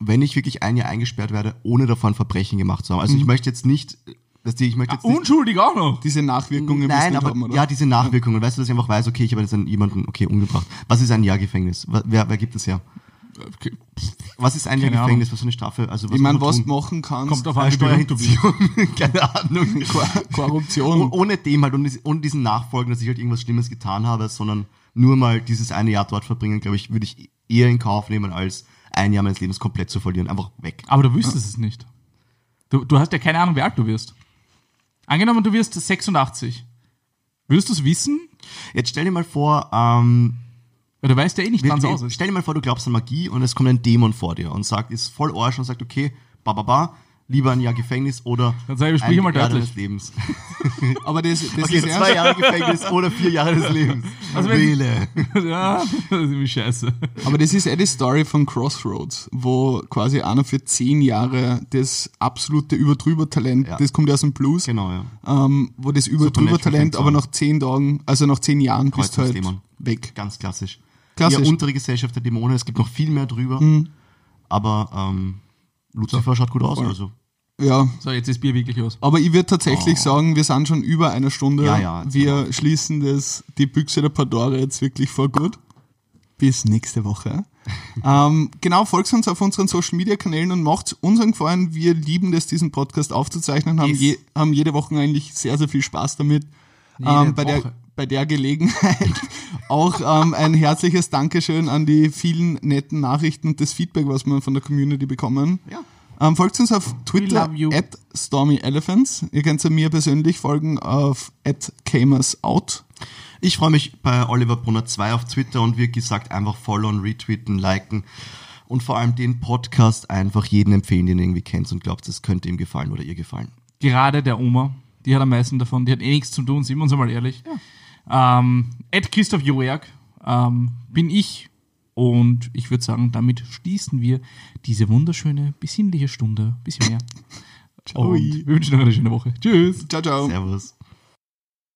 wenn ich wirklich ein Jahr eingesperrt werde, ohne davon Verbrechen gemacht zu haben. Also ich möchte jetzt nicht, dass die, ich möchte jetzt nicht, Unschuldig auch noch. Diese Nachwirkungen Nein, aber haben, oder? ja, diese Nachwirkungen. Weißt du, dass ich einfach weiß, okay, ich habe jetzt einen, jemanden, okay, umgebracht. Was ist ein Jahr Gefängnis? Wer, wer gibt es her? Okay. Was ist ein Jahr Ahnung. Gefängnis? Was für eine Strafe? Also was ich meine, was du machen kannst, Kommt auf bist. Steuerhinterziehung. Keine Ahnung. Kor- Korruption. Oh- ohne dem halt, ohne, ohne diesen Nachfolgen, dass ich halt irgendwas Schlimmes getan habe, sondern nur mal dieses eine Jahr dort verbringen, glaube ich, würde ich eher in Kauf nehmen, als ein Jahr meines Lebens komplett zu verlieren. Einfach weg. Aber du wüsstest es nicht. Du, du hast ja keine Ahnung, wie alt du wirst. Angenommen, du wirst 86. Würdest du es wissen? Jetzt stell dir mal vor, ähm, Weil du weißt ja eh nicht, wann es aus ist. stell dir mal vor, du glaubst an Magie und es kommt ein Dämon vor dir und sagt, ist voll Arsch und sagt, okay, ba, ba, ba, lieber ein Jahr Gefängnis oder Dann sag ich, sprich mal Jahr deutlich. deines Lebens. aber das, das Okay, ist zwei ja, Jahre Gefängnis oder vier Jahre des Lebens. Also wenn- Wähle. ja, das ist irgendwie scheiße. aber das ist eh die Story von Crossroads, wo quasi einer für zehn Jahre das absolute Überdrüber-Talent, Ja. das kommt ja aus dem Blues, Genau, ja. ähm, wo das Überdrüber-Talent, fängt's aber nach zehn Tagen, also nach zehn Jahren bist du halt weg. Ganz klassisch. Klassisch. Ja, untere Gesellschaft der Dämonen, es gibt noch viel mehr drüber. Aber ähm, Lucifer schaut gut aus, also. Ja, So, jetzt ist Bier wirklich aus. aber ich würde tatsächlich sagen, wir sind schon über eine Stunde. Oh. Ja, ja, wir schließen das, die Büchse der Pandora jetzt wirklich vor gut. Bis nächste Woche. ähm, genau, folgt uns auf unseren Social Media Kanälen und macht unseren Gefallen. Wir lieben das, diesen Podcast aufzuzeichnen, haben, Yes. je, haben jede Woche eigentlich sehr, sehr viel Spaß damit. Jede Ähm, bei, der, Woche. Bei der Gelegenheit auch ähm, ein herzliches Dankeschön an die vielen netten Nachrichten und das Feedback, was wir von der Community bekommen. Ja. Ähm, folgt uns auf Twitter at Stormy Elephants. Ihr könnt mir persönlich folgen auf at Camersout. Ich freue mich bei Oliver Brunner 2 auf Twitter und wie gesagt einfach followen, retweeten, liken und vor allem den Podcast einfach jeden empfehlen, den ihr irgendwie kennt und glaubt, es könnte ihm gefallen oder ihr gefallen. Gerade der Oma, die hat am meisten davon, die hat eh nichts zu tun, sind wir uns einmal ehrlich. Ähm, Ed Christoph Joerg ähm, bin ich und ich würde sagen, damit schließen wir diese wunderschöne, besinnliche Stunde. Bisschen mehr. Ciao. Und wir wünschen noch eine schöne Woche. Tschüss. Ciao, ciao. Servus.